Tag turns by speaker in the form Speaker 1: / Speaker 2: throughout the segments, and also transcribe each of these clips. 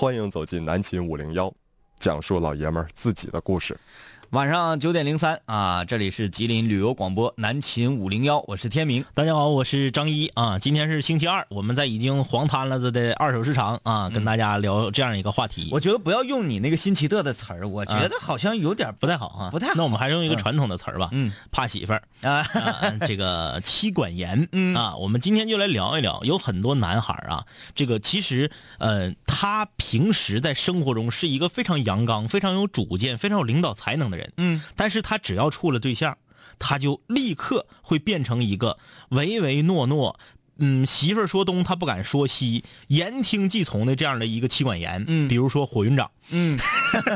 Speaker 1: 欢迎走进南秦五零幺，讲述老爷们儿自己的故事。
Speaker 2: 晚上九点零三啊，这里是吉林旅游广播南秦五零幺，我是天明。
Speaker 3: 大家好，我是张一啊。今天是星期二，我们在已经黄摊了的二手市场啊，跟大家聊这样一个话题。
Speaker 2: 我觉得不要用你那个新奇特的词儿，我觉得好像有点
Speaker 3: 不太好啊，
Speaker 2: 不太好。
Speaker 3: 那我们还是用一个传统的词儿吧，
Speaker 2: 嗯，
Speaker 3: 怕媳妇儿 啊，这个妻管严
Speaker 2: 嗯
Speaker 3: 啊。我们今天就来聊一聊，有很多男孩啊，这个其实呃，他平时在生活中是一个非常阳刚、非常有主见、非常有领导才能的人，
Speaker 2: 嗯，
Speaker 3: 但是他只要处了对象，他就立刻会变成一个唯唯诺诺，嗯，媳妇儿说东他不敢说西，言听计从的这样的一个妻管严。
Speaker 2: 嗯
Speaker 3: 比如说火云掌，
Speaker 2: 嗯，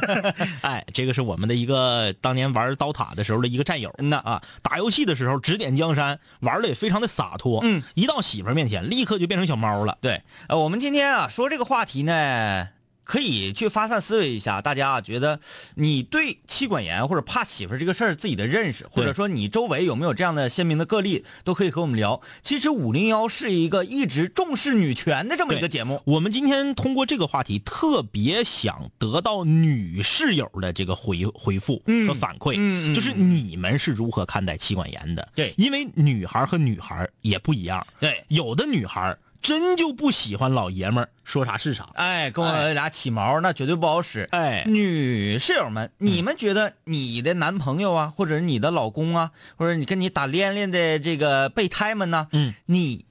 Speaker 3: 哎，这个是我们的一个当年玩刀塔的时候的一个战友。
Speaker 2: 嗯呐
Speaker 3: 啊，打游戏的时候指点江山，玩的也非常的洒脱。
Speaker 2: 嗯，
Speaker 3: 一到媳妇儿面前，立刻就变成小猫了。
Speaker 2: 对，呃，我们今天啊说这个话题呢，可以去发散思维一下，大家啊觉得你对妻管严或者怕媳妇这个事儿自己的认识，或者说你周围有没有这样的鲜明的个例，都可以和我们聊。其实五零幺是一个一直重视女权的这么一个节目。
Speaker 3: 我们今天通过这个话题，特别想得到女室友的这个回回复
Speaker 2: 嗯
Speaker 3: 和反馈，就是你们是如何看待妻管严的？
Speaker 2: 对
Speaker 3: 因为女孩和女孩也不一样，
Speaker 2: 对，
Speaker 3: 有的女孩真就不喜欢老爷们儿说啥是啥，
Speaker 2: 哎，跟我俩起毛那绝对不好使。
Speaker 3: 哎，
Speaker 2: 女室友们，你们觉得你的男朋友啊，或者是你的老公啊，或者你跟你打恋恋的这个备胎们呢，
Speaker 3: 嗯，
Speaker 2: 你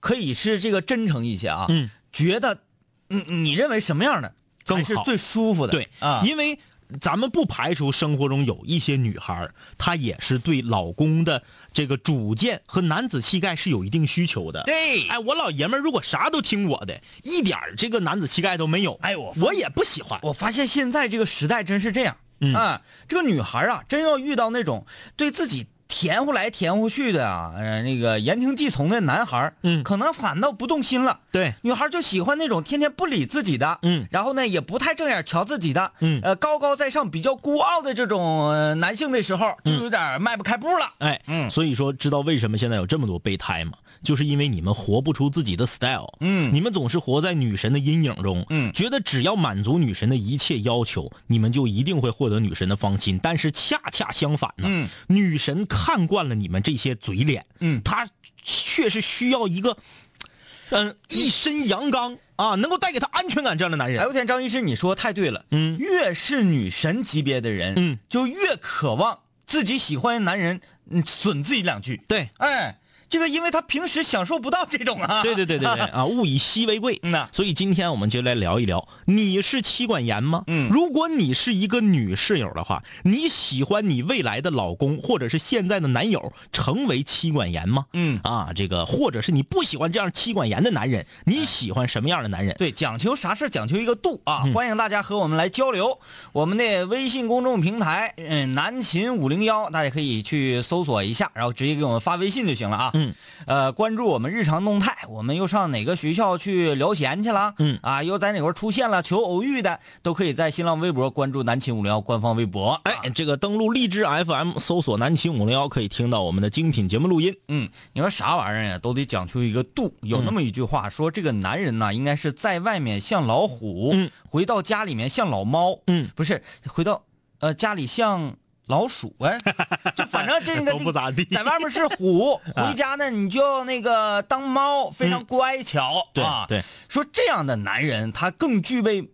Speaker 2: 可以是这个真诚一些啊，
Speaker 3: 嗯，
Speaker 2: 觉得，你，你认为什么样的才是最舒服的？
Speaker 3: 对
Speaker 2: 啊，
Speaker 3: 因为咱们不排除生活中有一些女孩，她也是对老公的这个主见和男子气概是有一定需求的。
Speaker 2: 对，
Speaker 3: 哎，我老爷们儿如果啥都听我的，一点这个男子气概都没有，
Speaker 2: 哎我
Speaker 3: 我也不喜欢。
Speaker 2: 我发现现在这个时代真是这样，
Speaker 3: 嗯
Speaker 2: 啊，这个女孩啊，真要遇到那种对自己甜乎来甜乎去的啊，呃，那个言听计从的男孩，
Speaker 3: 嗯
Speaker 2: 可能反倒不动心了。
Speaker 3: 对，
Speaker 2: 女孩就喜欢那种天天不理自己的，
Speaker 3: 嗯
Speaker 2: 然后呢也不太正眼瞧自己的，
Speaker 3: 嗯
Speaker 2: 呃，高高在上、比较孤傲的这种、呃男性的时候，就有点迈不开步了。
Speaker 3: 哎，
Speaker 2: 嗯
Speaker 3: 所以说知道为什么现在有这么多备胎吗？就是因为你们活不出自己的 style，
Speaker 2: 嗯。
Speaker 3: 你们总是活在女神的阴影中，
Speaker 2: 嗯。
Speaker 3: 觉得只要满足女神的一切要求，你们就一定会获得女神的芳心。但是恰恰相反呢，
Speaker 2: 嗯。
Speaker 3: 女神看惯了你们这些嘴脸，
Speaker 2: 嗯。
Speaker 3: 她却是需要一个，嗯、一身阳刚啊，能够带给她安全感这样的男人。
Speaker 2: 哎我天，张医师，你说太对了，
Speaker 3: 嗯。
Speaker 2: 越是女神级别的人，
Speaker 3: 嗯，
Speaker 2: 就越渴望自己喜欢的男人，嗯，损自己两句。
Speaker 3: 对，
Speaker 2: 哎，这个因为他平时享受不到这种啊。
Speaker 3: 对对对对对 啊，物以稀为贵。
Speaker 2: 嗯呐
Speaker 3: 所以今天我们就来聊一聊，你是妻管严吗？
Speaker 2: 嗯
Speaker 3: 如果你是一个女室友的话，你喜欢你未来的老公或者是现在的男友成为妻管严吗？
Speaker 2: 嗯
Speaker 3: 啊，这个或者是你不喜欢这样妻管严的男人，你喜欢什么样的男人？
Speaker 2: 对，讲求啥事儿讲求一个度啊！
Speaker 3: 嗯
Speaker 2: 欢迎大家和我们来交流。我们的微信公众平台，嗯，南秦五零幺，大家可以去搜索一下，然后直接给我们发微信就行了啊。
Speaker 3: 嗯，
Speaker 2: 呃，关注我们日常动态，我们又上哪个学校去聊闲去了？
Speaker 3: 嗯
Speaker 2: 啊，又在哪块出现了求偶遇的，都可以在新浪微博关注南秦五零幺官方微博。
Speaker 3: 哎，这个登录荔枝 FM 搜索南秦五零幺，可以听到我们的精品节目录音。
Speaker 2: 嗯，你说啥玩意儿呀，都得讲究一个度。有那么一句话说，这个男人呐，应该是在外面像老虎，
Speaker 3: 嗯
Speaker 2: 回到家里面像老猫，
Speaker 3: 嗯，
Speaker 2: 不是回到呃家里像老鼠，哎，就反正这个
Speaker 3: 都不咋地。
Speaker 2: 在外面是虎，回家呢你就那个当猫，非常乖巧、
Speaker 3: 对
Speaker 2: 啊。
Speaker 3: 对。
Speaker 2: 说这样的男人他更具备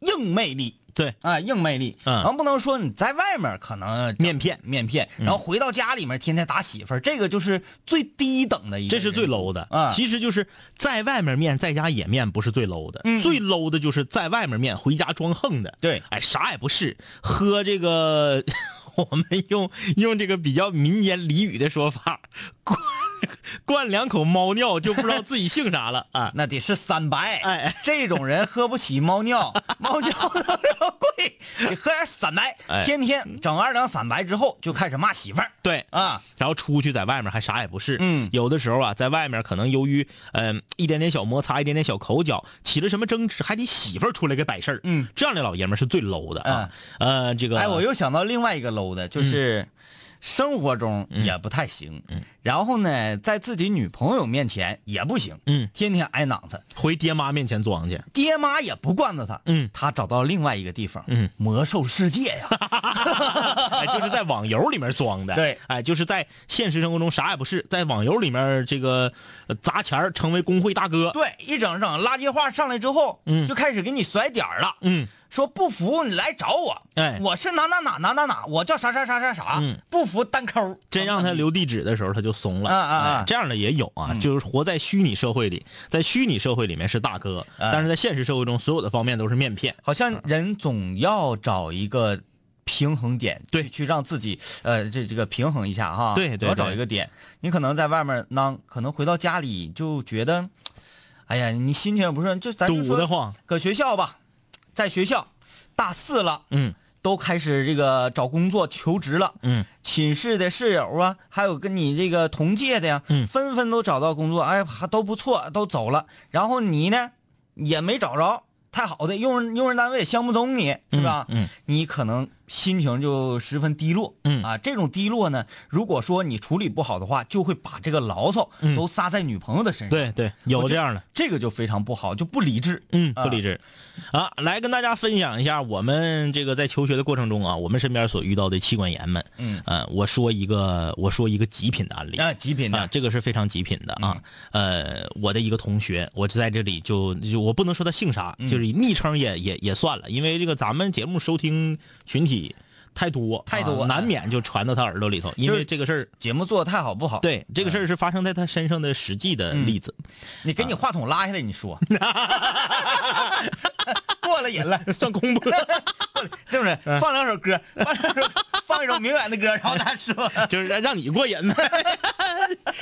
Speaker 2: 硬魅力。
Speaker 3: 对，
Speaker 2: 啊，硬魅力，
Speaker 3: 嗯。
Speaker 2: 然后不能说你在外面可能
Speaker 3: 面片
Speaker 2: 面片，然后回到家里面天天打媳妇儿，这个就是最低等的一个，
Speaker 3: 这是最 low 的。
Speaker 2: 啊。
Speaker 3: 其实就是在外面面，在家也面，不是最 low 的。
Speaker 2: 嗯。
Speaker 3: 最 low 的就是在外面面，回家装横的。
Speaker 2: 对。
Speaker 3: 哎，啥也不是，喝这个，我们用用这个比较民间俚语的说法，灌灌两口猫尿就不知道自己姓啥了啊。
Speaker 2: 那得是三白，
Speaker 3: 哎，
Speaker 2: 这种人喝不起猫尿，猫尿都要贵，得喝点散白，
Speaker 3: 哎
Speaker 2: 天天整二两散白之后就开始骂媳妇儿
Speaker 3: 对，
Speaker 2: 啊，
Speaker 3: 然后出去在外面还啥也不是，
Speaker 2: 嗯
Speaker 3: 有的时候啊，在外面可能由于嗯、一点点小摩擦，一点点小口角，起了什么争执，还得媳妇儿出来给摆事儿，
Speaker 2: 嗯，
Speaker 3: 这样的老爷们是最 low 的啊，呃，这个，
Speaker 2: 哎，我又想到另外一个 low 的，就是，生活中也不太行，嗯。然后呢，在自己女朋友面前也不行，
Speaker 3: 嗯，
Speaker 2: 天天挨囊子，
Speaker 3: 回爹妈面前装去，
Speaker 2: 爹妈也不惯着他，
Speaker 3: 嗯，
Speaker 2: 他找到另外一个地方，
Speaker 3: 嗯，
Speaker 2: 魔兽世界呀，
Speaker 3: 哎，就是在网游里面装的，
Speaker 2: 对，
Speaker 3: 哎，就是在现实生活中啥也不是，在网游里面这个呃砸钱儿成为工会大哥，
Speaker 2: 对，一整整垃圾话上来之后，
Speaker 3: 嗯。
Speaker 2: 就开始给你甩点儿了，
Speaker 3: 嗯，
Speaker 2: 说不服你来找我，
Speaker 3: 哎
Speaker 2: 我是哪哪哪哪哪哪，我叫啥啥啥啥啥，
Speaker 3: 嗯
Speaker 2: 不服单抠，
Speaker 3: 真让他留地址的时候，他就怂了。
Speaker 2: 啊啊啊
Speaker 3: 哎这样的也有啊，就是活在虚拟社会里，在虚拟社会里面是大哥，
Speaker 2: 哎
Speaker 3: 但是在现实社会中，所有的方面都是面片。
Speaker 2: 好像人总要找一个平衡点，
Speaker 3: 对
Speaker 2: 去去让自己呃这这个平衡一下哈，
Speaker 3: 对对
Speaker 2: 要找一个点。你可能在外面囊，可能回到家里就觉得，哎呀，你心情也不顺，就咱
Speaker 3: 堵得慌，
Speaker 2: 搁学校吧，在学校大四了，
Speaker 3: 嗯
Speaker 2: 都开始这个找工作求职了，
Speaker 3: 嗯，
Speaker 2: 寝室的室友啊，还有跟你这个同届的呀，
Speaker 3: 嗯
Speaker 2: 纷纷都找到工作，哎，还都不错，都走了。然后你呢，也没找着太好的，用人用人单位也相不中你，是吧？
Speaker 3: 嗯
Speaker 2: 你可能心情就十分低落，
Speaker 3: 嗯
Speaker 2: 啊，这种低落呢，如果说你处理不好的话，就会把这个牢骚
Speaker 3: 嗯
Speaker 2: 都撒在女朋友的身上，
Speaker 3: 对对，有这样的，
Speaker 2: 这个就非常不好，就不理智。
Speaker 3: 嗯，
Speaker 2: 啊
Speaker 3: 不理智。啊，来跟大家分享一下我们这个在求学的过程中啊，我们身边所遇到的妻管严们。
Speaker 2: 嗯
Speaker 3: 呃，我说一个，我说一个极品的案例。
Speaker 2: 啊，极品的，
Speaker 3: 啊，这个是非常极品的啊。呃，我的一个同学，我在这里就就我不能说他姓啥，就是昵称也也也算了，因为这个咱们节目收听群体太多
Speaker 2: 太多
Speaker 3: 啊难免就传到他耳朵里头，因为这个事儿。
Speaker 2: 节目做的太好不好？，
Speaker 3: 对，这个事儿是发生在他身上的实际的例子，
Speaker 2: 你给你话筒拉下来，你说，过了瘾了，
Speaker 3: 算公布了。
Speaker 2: 是不是？
Speaker 3: 嗯
Speaker 2: 放两首歌，放两首，放一首明远的歌，然后他说，
Speaker 3: 就是让让你过瘾，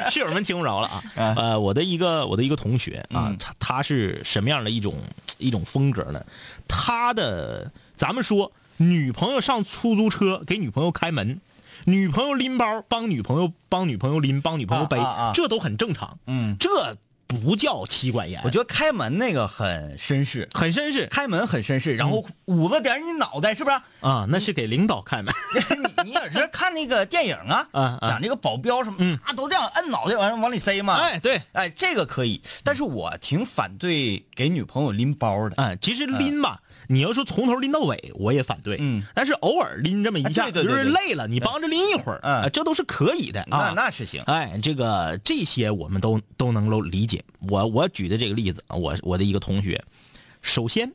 Speaker 3: 室友们听不着了啊。呃，我的一个我的一个同学啊，他是什么样的一种一种风格呢？他的咱们说，女朋友上出租车给女朋友开门，女朋友拎包帮女朋友帮女朋友拎，帮女朋友背，
Speaker 2: 啊啊啊
Speaker 3: 这都很正常。
Speaker 2: 嗯，
Speaker 3: 这不叫妻管严，
Speaker 2: 我觉得开门那个很绅士，
Speaker 3: 很绅士
Speaker 2: 开门很绅士，然后捂着点你脑袋，是不是？
Speaker 3: 啊，那是给领导开门。
Speaker 2: 你你也是看那个电影啊，
Speaker 3: 啊啊
Speaker 2: 讲这个保镖什么，
Speaker 3: 嗯
Speaker 2: 啊，都这样摁脑袋完了往里塞嘛。
Speaker 3: 哎，对，
Speaker 2: 哎，这个可以，但是我挺反对给女朋友拎包的。
Speaker 3: 嗯，其实拎吧，你要说从头拎到尾，我也反对。
Speaker 2: 嗯，
Speaker 3: 但是偶尔拎这么一下，就是累了，你帮着拎一会儿，
Speaker 2: 嗯
Speaker 3: 啊这都是可以的
Speaker 2: 那
Speaker 3: 啊。
Speaker 2: 那是行，
Speaker 3: 哎，这个这些我们都都能够理解。我我举的这个例子，我我的一个同学，首先，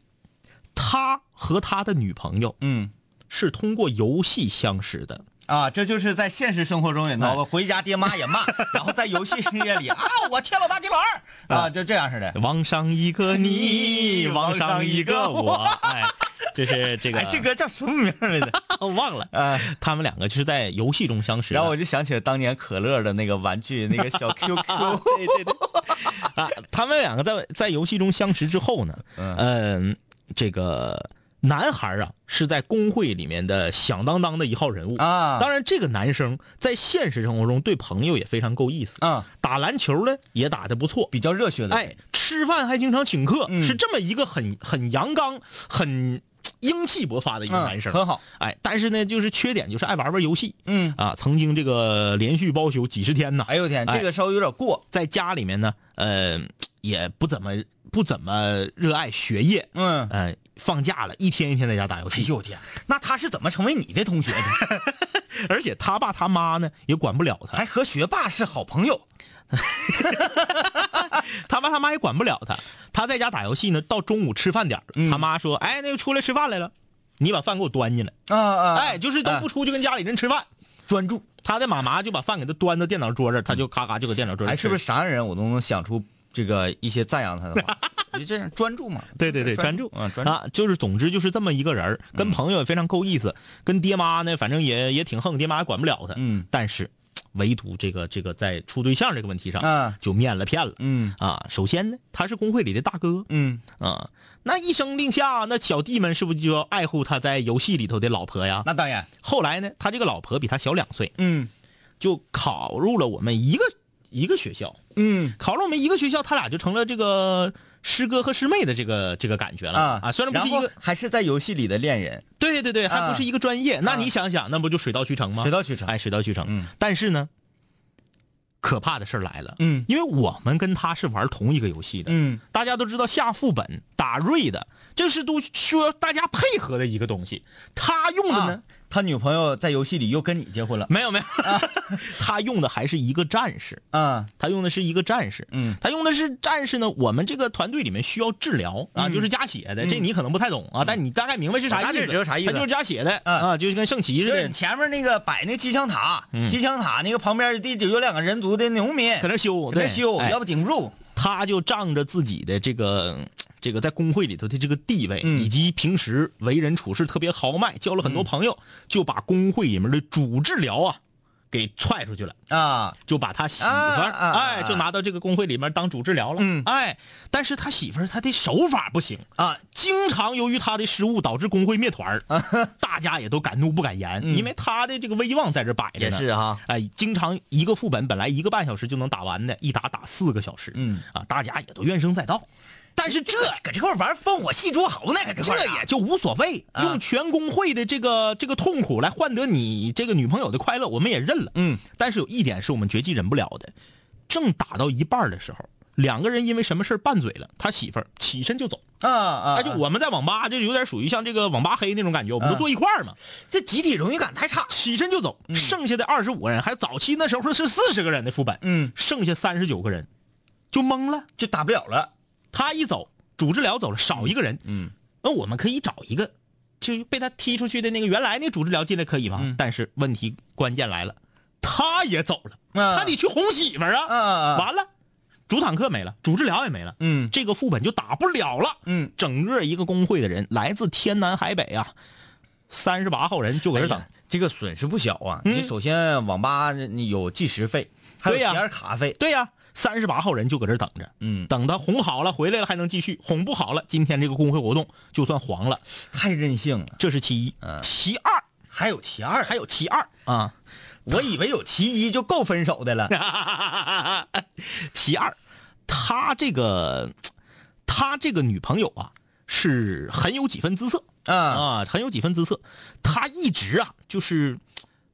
Speaker 3: 他和他的女朋友
Speaker 2: 嗯
Speaker 3: 是通过游戏相识的。
Speaker 2: 啊，这就是在现实生活中也闹了，回家爹妈也骂，然后在游戏世界里啊，我天老大地板儿啊，就这样似的。
Speaker 3: 往上一个你，往上一个我，哎，就是这个，
Speaker 2: 哎，这歌叫什么名来着？
Speaker 3: 我忘了。
Speaker 2: 呃，
Speaker 3: 他们两个就是在游戏中相识。
Speaker 2: 然后我就想起了当年可乐的那个玩具，那个小 QQ。
Speaker 3: 对对对，啊，他们两个在在游戏中相识之后呢，嗯、这个男孩啊是在工会里面的响当当的一号人物
Speaker 2: 啊
Speaker 3: 当然，这个男生在现实生活中对朋友也非常够意思
Speaker 2: 啊，
Speaker 3: 打篮球呢也打得不错，
Speaker 2: 比较热血的。
Speaker 3: 哎，吃饭还经常请客，
Speaker 2: 嗯
Speaker 3: 是这么一个很很阳刚、很英气勃发的一个
Speaker 2: 嗯
Speaker 3: 男生。
Speaker 2: 很好。
Speaker 3: 哎，但是呢，就是缺点就是爱玩玩游戏。
Speaker 2: 嗯，
Speaker 3: 啊，曾经这个连续包宿几十天呢。
Speaker 2: 哎呦天，
Speaker 3: 哎
Speaker 2: 这个稍微有点过。
Speaker 3: 在家里面呢，呃，也不怎么不怎么热爱学业，
Speaker 2: 嗯，
Speaker 3: 呃，放假了，一天一天在家打游戏，
Speaker 2: 哎呦我天，那他是怎么成为你的同学的？
Speaker 3: 而且他爸他妈呢也管不了他，
Speaker 2: 还和学霸是好朋友。
Speaker 3: 他爸他妈也管不了他，他在家打游戏呢，到中午吃饭点他妈说，哎，那个出来吃饭来了，你把饭给我端进来，
Speaker 2: 啊啊
Speaker 3: 哎，就是都不出去跟家里人吃饭，
Speaker 2: 专注。
Speaker 3: 他的妈妈就把饭给他端到电脑桌这，他就咔咔就搁电脑桌上
Speaker 2: 哎，
Speaker 3: 吃，
Speaker 2: 是不是啥人我都能想出这个一些赞扬他的话？你这样专注嘛？
Speaker 3: 对对对，专注
Speaker 2: 啊，专注。
Speaker 3: 啊，就是总之就是这么一个人儿跟朋友也非常够意思，跟爹妈呢，反正也也挺横，爹妈也管不了他。
Speaker 2: 嗯
Speaker 3: 但是唯独这个这个在处对象这个问题上，
Speaker 2: 啊
Speaker 3: 就面了骗了。
Speaker 2: 嗯
Speaker 3: 啊，首先呢，他是工会里的大哥
Speaker 2: 嗯
Speaker 3: 啊，那一声令下，那小弟们是不是就要爱护他在游戏里头的老婆呀？
Speaker 2: 那当然。
Speaker 3: 后来呢，他这个老婆比他小两岁，
Speaker 2: 嗯
Speaker 3: 就考入了我们一个一个学校。
Speaker 2: 嗯。
Speaker 3: 考了我们一个学校，他俩就成了这个师哥和师妹的这个这个感觉了。
Speaker 2: 啊
Speaker 3: 啊，虽然不是一个，
Speaker 2: 还是在游戏里的恋人，
Speaker 3: 对对对，还
Speaker 2: 啊
Speaker 3: 不是一个专业，那你想想，那不就水到渠成吗？
Speaker 2: 水到渠成。
Speaker 3: 哎，水到渠成。
Speaker 2: 嗯。
Speaker 3: 但是呢，可怕的事儿来了，
Speaker 2: 嗯。
Speaker 3: 因为我们跟他是玩同一个游戏的，
Speaker 2: 嗯。
Speaker 3: 大家都知道下副本打瑞的，这是都需要大家配合的一个东西。他用的呢，
Speaker 2: 啊他女朋友在游戏里又跟你结婚了。
Speaker 3: 没有没有，他用的还是一个战士，
Speaker 2: 啊，
Speaker 3: 他用的是一个战士，
Speaker 2: 嗯。
Speaker 3: 他用的是战士呢。我们这个团队里面需要治疗啊，
Speaker 2: 嗯。
Speaker 3: 就是加血的，这你可能不太懂啊，但你大概明白是啥意思。
Speaker 2: 致知道啥意思。
Speaker 3: 他就是加血的
Speaker 2: 嗯。
Speaker 3: 啊，就是跟圣骑似的。
Speaker 2: 就是你，前面那个摆那机枪塔，
Speaker 3: 嗯。
Speaker 2: 机枪塔那个旁边地有两个人族的农民
Speaker 3: 搁那修，对
Speaker 2: 搁那修，
Speaker 3: 哎。
Speaker 2: 要不顶不住。
Speaker 3: 他就仗着自己的这个这个在工会里头的这个地位，
Speaker 2: 嗯
Speaker 3: 以及平时为人处事特别豪迈，交了很多朋友，就把工会里面的主治疗啊给踹出去了。
Speaker 2: 啊，
Speaker 3: 就把他媳妇哎，就拿到这个工会里面当主治疗了。
Speaker 2: 嗯
Speaker 3: 哎，但是他媳妇儿她的手法不行
Speaker 2: 啊，
Speaker 3: 经常由于他的失误导致工会灭团儿大家也都敢怒不敢言，
Speaker 2: 嗯
Speaker 3: 因为他的这个威望在这摆着呢。
Speaker 2: 也是哈，
Speaker 3: 哎，经常一个副本本来一个半小时就能打完的，一打打四个小时，
Speaker 2: 嗯
Speaker 3: 啊，大家也都怨声载道。但是这
Speaker 2: 搁这块玩烽火戏诸侯呢，搁这块
Speaker 3: 这也就无所谓，
Speaker 2: 啊
Speaker 3: 用全工会的这个这个痛苦来换得你这个女朋友的快乐，我们也认了。
Speaker 2: 嗯
Speaker 3: 但是有一点是我们绝技忍不了的，正打到一半的时候，两个人因为什么事儿拌嘴了，他媳妇儿起身就走。
Speaker 2: 啊啊，
Speaker 3: 哎，就我们在网吧，就有点属于像这个网吧黑那种感觉，我们都
Speaker 2: 啊
Speaker 3: 坐一块儿嘛，
Speaker 2: 这集体荣誉感太差。
Speaker 3: 起身就走。剩下的二十五个人，还早期那时候是四十个人的副本，
Speaker 2: 嗯，
Speaker 3: 剩下三十九个人就懵了。
Speaker 2: 就打不了了。
Speaker 3: 他一走，主治疗走了，少一个人，
Speaker 2: 嗯。
Speaker 3: 那我们可以找一个，就被他踢出去的那个原来那个主治疗进来可以吗？
Speaker 2: 嗯。
Speaker 3: 但是问题关键来了，他也走了，
Speaker 2: 啊。
Speaker 3: 他得去哄媳妇儿啊，
Speaker 2: 啊啊，
Speaker 3: 完了，主坦克没了，主治疗也没了，
Speaker 2: 嗯。
Speaker 3: 这个副本就打不了了。
Speaker 2: 嗯，
Speaker 3: 整个一个工会的人来自天南海北啊，三十八号人就搁这等。
Speaker 2: 哎。这个损失不小啊！
Speaker 3: 嗯。
Speaker 2: 你首先网吧你有计时费，还有点卡费。
Speaker 3: 对呀、三十八号人就搁这等着，
Speaker 2: 嗯，
Speaker 3: 等他哄好了回来了还能继续，哄不好了，今天这个工会活动就算黄了。
Speaker 2: 太任性了。
Speaker 3: 这是其一，
Speaker 2: 嗯
Speaker 3: 其二
Speaker 2: 还有其二，
Speaker 3: 还有其二啊，
Speaker 2: 我以为有其一就够分手的了。
Speaker 3: 其二，他这个他这个女朋友啊是很有几分姿色
Speaker 2: 啊，
Speaker 3: 啊，很有几分姿色。他一直啊就是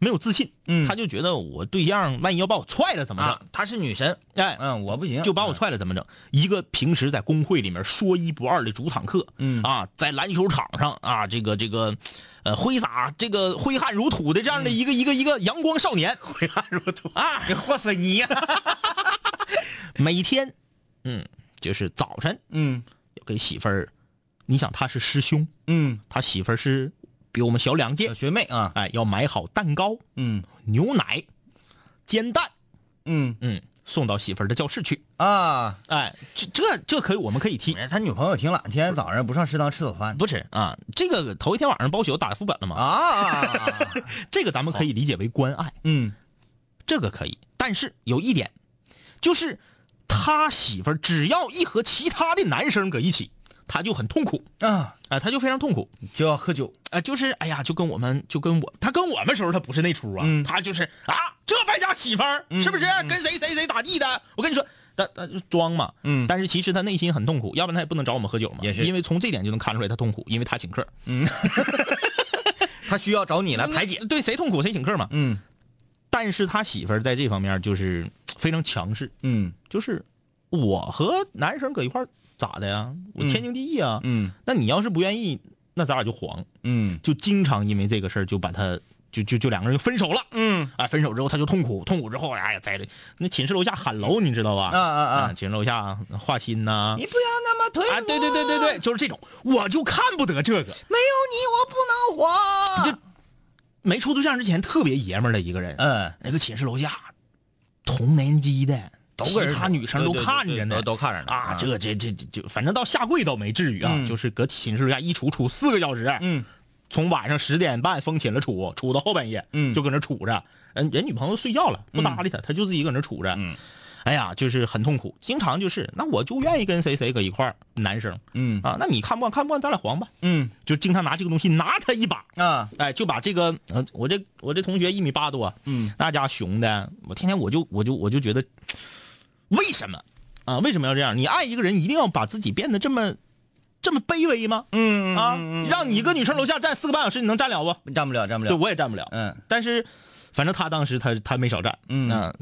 Speaker 3: 没有自信，
Speaker 2: 嗯。
Speaker 3: 他就觉得我对象万一要把我踹了怎么
Speaker 2: 啊
Speaker 3: 整？，
Speaker 2: 她是女神，
Speaker 3: 哎，
Speaker 2: 嗯，我不行，
Speaker 3: 就把我踹了怎么整？一个平时在工会里面说一不二的主坦克，
Speaker 2: 嗯。
Speaker 3: 啊，在篮球场上啊，这个这个，呃，挥洒这个挥汗如土的这样的一个、一个一个阳光少年，挥汗如土啊，
Speaker 2: 你和水泥。
Speaker 3: 每天，嗯，就是早晨
Speaker 2: 嗯。
Speaker 3: 要给媳妇儿，你想他是师兄，
Speaker 2: 嗯，
Speaker 3: 他媳妇儿是比我们小两届
Speaker 2: 小，学妹啊，
Speaker 3: 哎，要买好蛋糕、
Speaker 2: 嗯
Speaker 3: 牛奶、煎蛋，
Speaker 2: 嗯
Speaker 3: 嗯，送到媳妇儿的教室去。
Speaker 2: 啊，
Speaker 3: 哎，这这这可以，我们可以提。
Speaker 2: 他女朋友挺懒，今天早上不上食堂吃早饭。
Speaker 3: 不吃啊，这个头一天晚上包宿打副本了嘛？
Speaker 2: 啊，
Speaker 3: 这个咱们可以理解为关爱，
Speaker 2: 嗯
Speaker 3: 这个可以。但是有一点，就是他媳妇儿只要一和其他的男生搁一起，他就很痛苦
Speaker 2: 啊，
Speaker 3: 啊、他就非常痛苦
Speaker 2: 就要喝酒。
Speaker 3: 啊、就是哎呀，就跟我们就跟我他跟我们时候他不是那出啊，
Speaker 2: 嗯
Speaker 3: 他就是啊，这败家媳妇儿、是不是跟谁谁谁咋地的？我跟你说。他他就装嘛，
Speaker 2: 嗯
Speaker 3: 但是其实他内心很痛苦，要不然他也不能找我们喝酒嘛。
Speaker 2: 也是
Speaker 3: 因为从这点就能看出来他痛苦，因为他请客，嗯
Speaker 2: 他需要找你来排解。
Speaker 3: 对，谁痛苦谁请客嘛。
Speaker 2: 嗯
Speaker 3: 但是他媳妇儿在这方面就是非常强势，
Speaker 2: 嗯
Speaker 3: 就是我和男生搁一块儿咋的呀？我天经地义啊。
Speaker 2: 嗯
Speaker 3: 那你要是不愿意，那咱俩就黄，
Speaker 2: 嗯
Speaker 3: 就经常因为这个事儿就把他就就就两个人就分手了。
Speaker 2: 嗯
Speaker 3: 啊，分手之后他就痛苦，痛苦之后，哎呀，在那寝室楼下喊楼，你知道吧？
Speaker 2: 啊啊啊
Speaker 3: 寝室楼下画心呐、
Speaker 2: 你不要那么推
Speaker 3: 啊，对对对对对，就是这种，我就看不得这个。
Speaker 2: 没有你我不能活。
Speaker 3: 没处对象之前特别爷们儿的一个人，
Speaker 2: 嗯，
Speaker 3: 那个寝室楼下同年级的
Speaker 2: 都搁这
Speaker 3: 其他女生都看着呢，
Speaker 2: 都都看着呢
Speaker 3: 啊，
Speaker 2: 啊。
Speaker 3: 这这这这就反正到下跪倒没至于啊，
Speaker 2: 嗯。
Speaker 3: 就是搁寝室楼下一杵杵四个小时，
Speaker 2: 嗯。
Speaker 3: 从晚上十点半封寝了杵，杵到后半夜，
Speaker 2: 嗯。
Speaker 3: 就搁那杵着，嗯，人女朋友睡觉了，不搭理他，他就自己搁那杵着，
Speaker 2: 嗯。
Speaker 3: 哎呀，就是很痛苦，经常就是那我就愿意跟谁谁搁一块儿，男生
Speaker 2: 嗯。
Speaker 3: 啊，那你看不惯看不惯，咱俩黄吧，
Speaker 2: 嗯。
Speaker 3: 就经常拿这个东西拿他一把，
Speaker 2: 啊。
Speaker 3: 哎，就把这个，呃，我这我这同学一米八多，
Speaker 2: 嗯。
Speaker 3: 那家熊的，我天天我就我就我就觉得，为什么啊，为什么要这样？你爱一个人，一定要把自己变得这么这么卑微吗？
Speaker 2: 嗯
Speaker 3: 啊，让你一个女生楼下站四个半小时，你能站了不？
Speaker 2: 站不了，站不了
Speaker 3: 对，
Speaker 2: 了。
Speaker 3: 我也站不了。
Speaker 2: 嗯
Speaker 3: 但是，反正他当时他他没少站。
Speaker 2: 嗯
Speaker 3: 那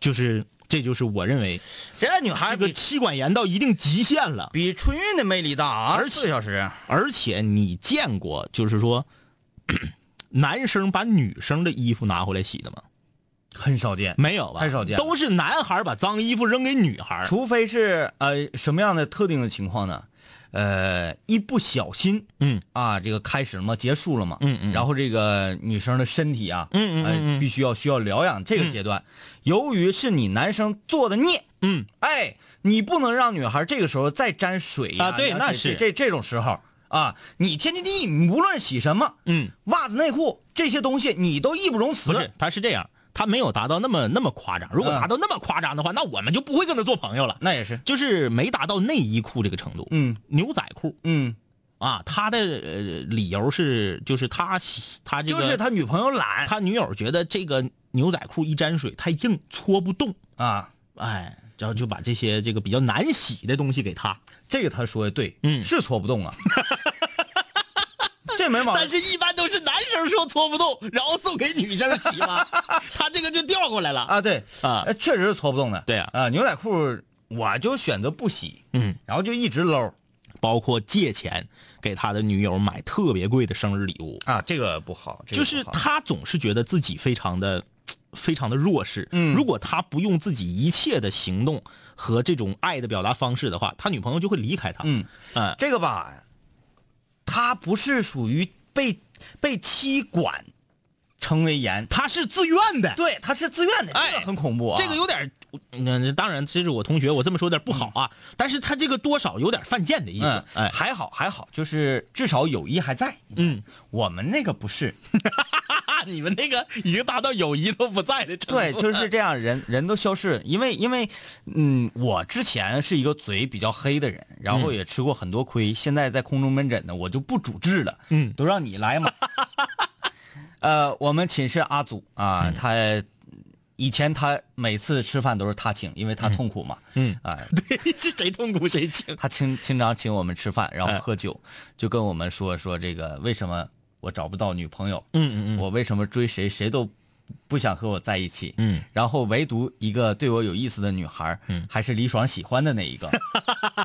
Speaker 3: 就是这就是我认为
Speaker 2: 这女孩
Speaker 3: 这个妻管严到一定极限了。
Speaker 2: 比春运的魅力大啊，
Speaker 3: 而且
Speaker 2: 四个小时。
Speaker 3: 而且你见过就是说，男生把女生的衣服拿回来洗的吗？
Speaker 2: 很少见，
Speaker 3: 没有吧？
Speaker 2: 太少见
Speaker 3: 都是男孩把脏衣服扔给女孩。
Speaker 2: 除非是呃什么样的特定的情况呢？呃，一不小心
Speaker 3: 嗯
Speaker 2: 啊，这个开始了吗？结束了吗？
Speaker 3: 嗯嗯
Speaker 2: 然后这个女生的身体啊，
Speaker 3: 嗯嗯嗯
Speaker 2: 呃
Speaker 3: 嗯
Speaker 2: 必须要需要疗养这个阶段。由于是你男生做的孽，
Speaker 3: 嗯，
Speaker 2: 哎，你不能让女孩这个时候再沾水呀、
Speaker 3: 啊对那是
Speaker 2: 这这这种时候啊，你天经地义，你无论洗什么，
Speaker 3: 嗯，
Speaker 2: 袜子、内裤这些东西，你都义不容辞。
Speaker 3: 不是，他是这样，他没有达到那么那么夸张。如果
Speaker 2: 嗯
Speaker 3: 达到那么夸张的话，那我们就不会跟他做朋友了。
Speaker 2: 那也是，
Speaker 3: 就是没达到内衣裤这个程度。
Speaker 2: 嗯
Speaker 3: 牛仔裤
Speaker 2: 嗯，
Speaker 3: 啊，他的呃理由是，就是他他这个
Speaker 2: 就是他女朋友懒
Speaker 3: 他女友觉得这个牛仔裤一沾水太硬，搓不动，
Speaker 2: 啊。
Speaker 3: 哎，然后就把这些这个比较难洗的东西给他。
Speaker 2: 这个他说的对，
Speaker 3: 嗯
Speaker 2: 是搓不动啊，这没毛病。
Speaker 3: 但是，一般都是男生说搓不动，然后送给女生洗嘛，他这个就调过来了。
Speaker 2: 啊，对。
Speaker 3: 啊。
Speaker 2: 呃确实是搓不动的。
Speaker 3: 对啊。
Speaker 2: 啊，牛仔裤我就选择不洗，
Speaker 3: 嗯，
Speaker 2: 然后就一直搂。
Speaker 3: 包括借钱给他的女友买特别贵的生日礼物，
Speaker 2: 啊，这个不好，这个
Speaker 3: 就是他总是觉得自己非常的。非常的弱势，
Speaker 2: 嗯。
Speaker 3: 如果他不用自己一切的行动和这种爱的表达方式的话，他女朋友就会离开他。
Speaker 2: 嗯，
Speaker 3: 哎，
Speaker 2: 这个吧，他不是属于被被妻管成为严，
Speaker 3: 他是自愿的，
Speaker 2: 对，他是自愿的，
Speaker 3: 哎
Speaker 2: 这个很恐怖啊。
Speaker 3: 这个有点儿，嗯，当然这是我同学，我这么说有点不好啊，但是他这个多少有点犯贱的意思
Speaker 2: 嗯，，
Speaker 3: 哎，
Speaker 2: 还好还好，就是至少友谊还在。
Speaker 3: 嗯，
Speaker 2: 我们那个不是，
Speaker 3: 你们那个已经达到友谊都不在的程度，
Speaker 2: 对，就是这样，人人都消失。因为因为，嗯，我之前是一个嘴比较黑的人，然后也吃过很多亏，现在在空中门诊呢，我就不主治了，
Speaker 3: 嗯
Speaker 2: 都让你来嘛。呃，我们寝室阿祖啊，
Speaker 3: 嗯
Speaker 2: 他以前他每次吃饭都是他请，因为他痛苦嘛，
Speaker 3: 嗯。
Speaker 2: 啊，
Speaker 3: 对，是谁痛苦谁请，
Speaker 2: 他经经常请我们吃饭，然后
Speaker 3: 哎。
Speaker 2: 喝酒，就跟我们说说这个为什么我找不到女朋友，
Speaker 3: 嗯嗯嗯。
Speaker 2: 我为什么追谁谁都不想和我在一起，
Speaker 3: 嗯，
Speaker 2: 然后唯独一个对我有意思的女孩，
Speaker 3: 嗯。
Speaker 2: 还是李爽喜欢的那一个。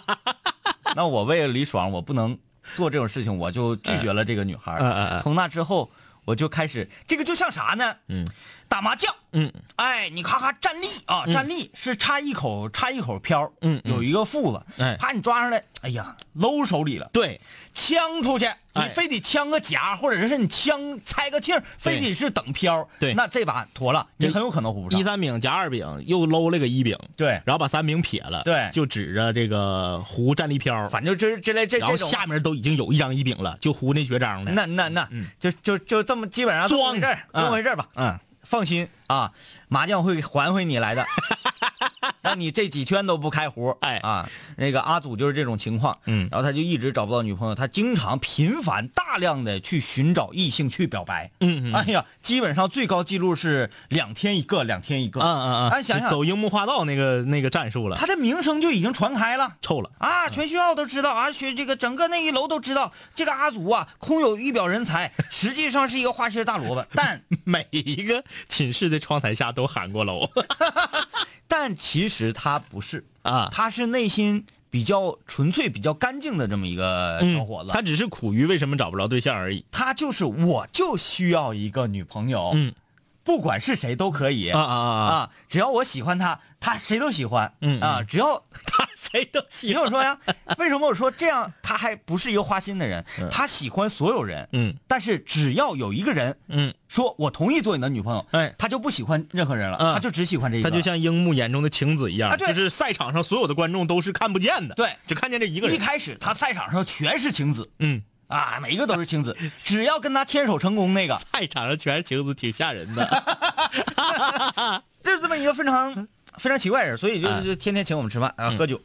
Speaker 2: 那我为了李爽，我不能做这种事情，我就拒绝了这个女孩。从那之后，我就开始这个就像啥呢？
Speaker 3: 嗯，
Speaker 2: 打麻将。
Speaker 3: 嗯。
Speaker 2: 哎，你咔咔站立啊，站立是插一口插一口飘，
Speaker 3: 嗯嗯。
Speaker 2: 有一个副子，
Speaker 3: 哎。
Speaker 2: 啪你抓上来，哎呀，搂手里了，
Speaker 3: 对，
Speaker 2: 枪出去，你
Speaker 3: 哎。
Speaker 2: 非得枪个夹，或者是你枪猜个听，非得是等飘，
Speaker 3: 对。
Speaker 2: 那这把妥了，你很有可能胡不上。
Speaker 3: 一三饼夹二饼，又搂了个一饼，
Speaker 2: 对，
Speaker 3: 然后把三饼撇了，
Speaker 2: 对。
Speaker 3: 就指着这个胡站立飘，
Speaker 2: 反正这这类这
Speaker 3: 然后
Speaker 2: 这种，
Speaker 3: 下面都已经有一张一饼了，就胡那绝章的，
Speaker 2: 那那那，
Speaker 3: 嗯。
Speaker 2: 就就就这么基本上这么回事儿，
Speaker 3: 装
Speaker 2: 这么回事儿吧。
Speaker 3: 嗯，
Speaker 2: 放心啊，麻将会还回你来的，让你这几圈都不开胡。
Speaker 3: 哎
Speaker 2: 啊，那个阿祖就是这种情况，
Speaker 3: 嗯
Speaker 2: 然后他就一直找不到女朋友，他经常频繁大量的去寻找异性去表白。
Speaker 3: 嗯嗯
Speaker 2: 哎呀，基本上最高记录是两天一个，两天一个。
Speaker 3: 嗯嗯嗯，
Speaker 2: 哎，想想
Speaker 3: 走樱木花道那个那个战术了，
Speaker 2: 他的名声就已经传开了。
Speaker 3: 臭了。
Speaker 2: 啊，全学校都知道啊，学这个整个那一楼都知道，这个阿祖啊，空有一表人才，实际上是一个花心大萝卜。但
Speaker 3: 每一个寝室的窗台下都喊过楼
Speaker 2: 但其实他不是，
Speaker 3: 啊，
Speaker 2: 他是内心比较纯粹、比较干净的这么一个小伙子。
Speaker 3: 他只是苦于为什么找不着对象而已。
Speaker 2: 他就是我就需要一个女朋友，
Speaker 3: 嗯
Speaker 2: 不管是谁都可以。
Speaker 3: 啊啊啊啊！
Speaker 2: 啊，只要我喜欢他，他谁都喜欢。
Speaker 3: 嗯
Speaker 2: 啊，只要
Speaker 3: 他谁都
Speaker 2: 你
Speaker 3: 喜
Speaker 2: 听我说呀，为什么我说这样他还不是一个花心的人？他喜欢所有人，
Speaker 3: 嗯。
Speaker 2: 但是只要有一个人
Speaker 3: 嗯，
Speaker 2: 说我同意做你的女朋友，
Speaker 3: 哎。
Speaker 2: 他就不喜欢任何人了，
Speaker 3: 嗯。
Speaker 2: 他就只喜欢这一个。
Speaker 3: 他就像樱木眼中的晴子一样，
Speaker 2: 啊
Speaker 3: 就是赛场上所有的观众都是看不见的，
Speaker 2: 对。
Speaker 3: 只看见这一个人。
Speaker 2: 一开始他赛场上全是晴子。
Speaker 3: 嗯，
Speaker 2: 啊，每一个都是晴子，只要跟他牵手成功那个，
Speaker 3: 赛场上全是晴子，挺吓人的。
Speaker 2: 就是这么一个非常非常奇怪的人，所以就
Speaker 3: 哎
Speaker 2: 就天天请我们吃饭啊喝酒。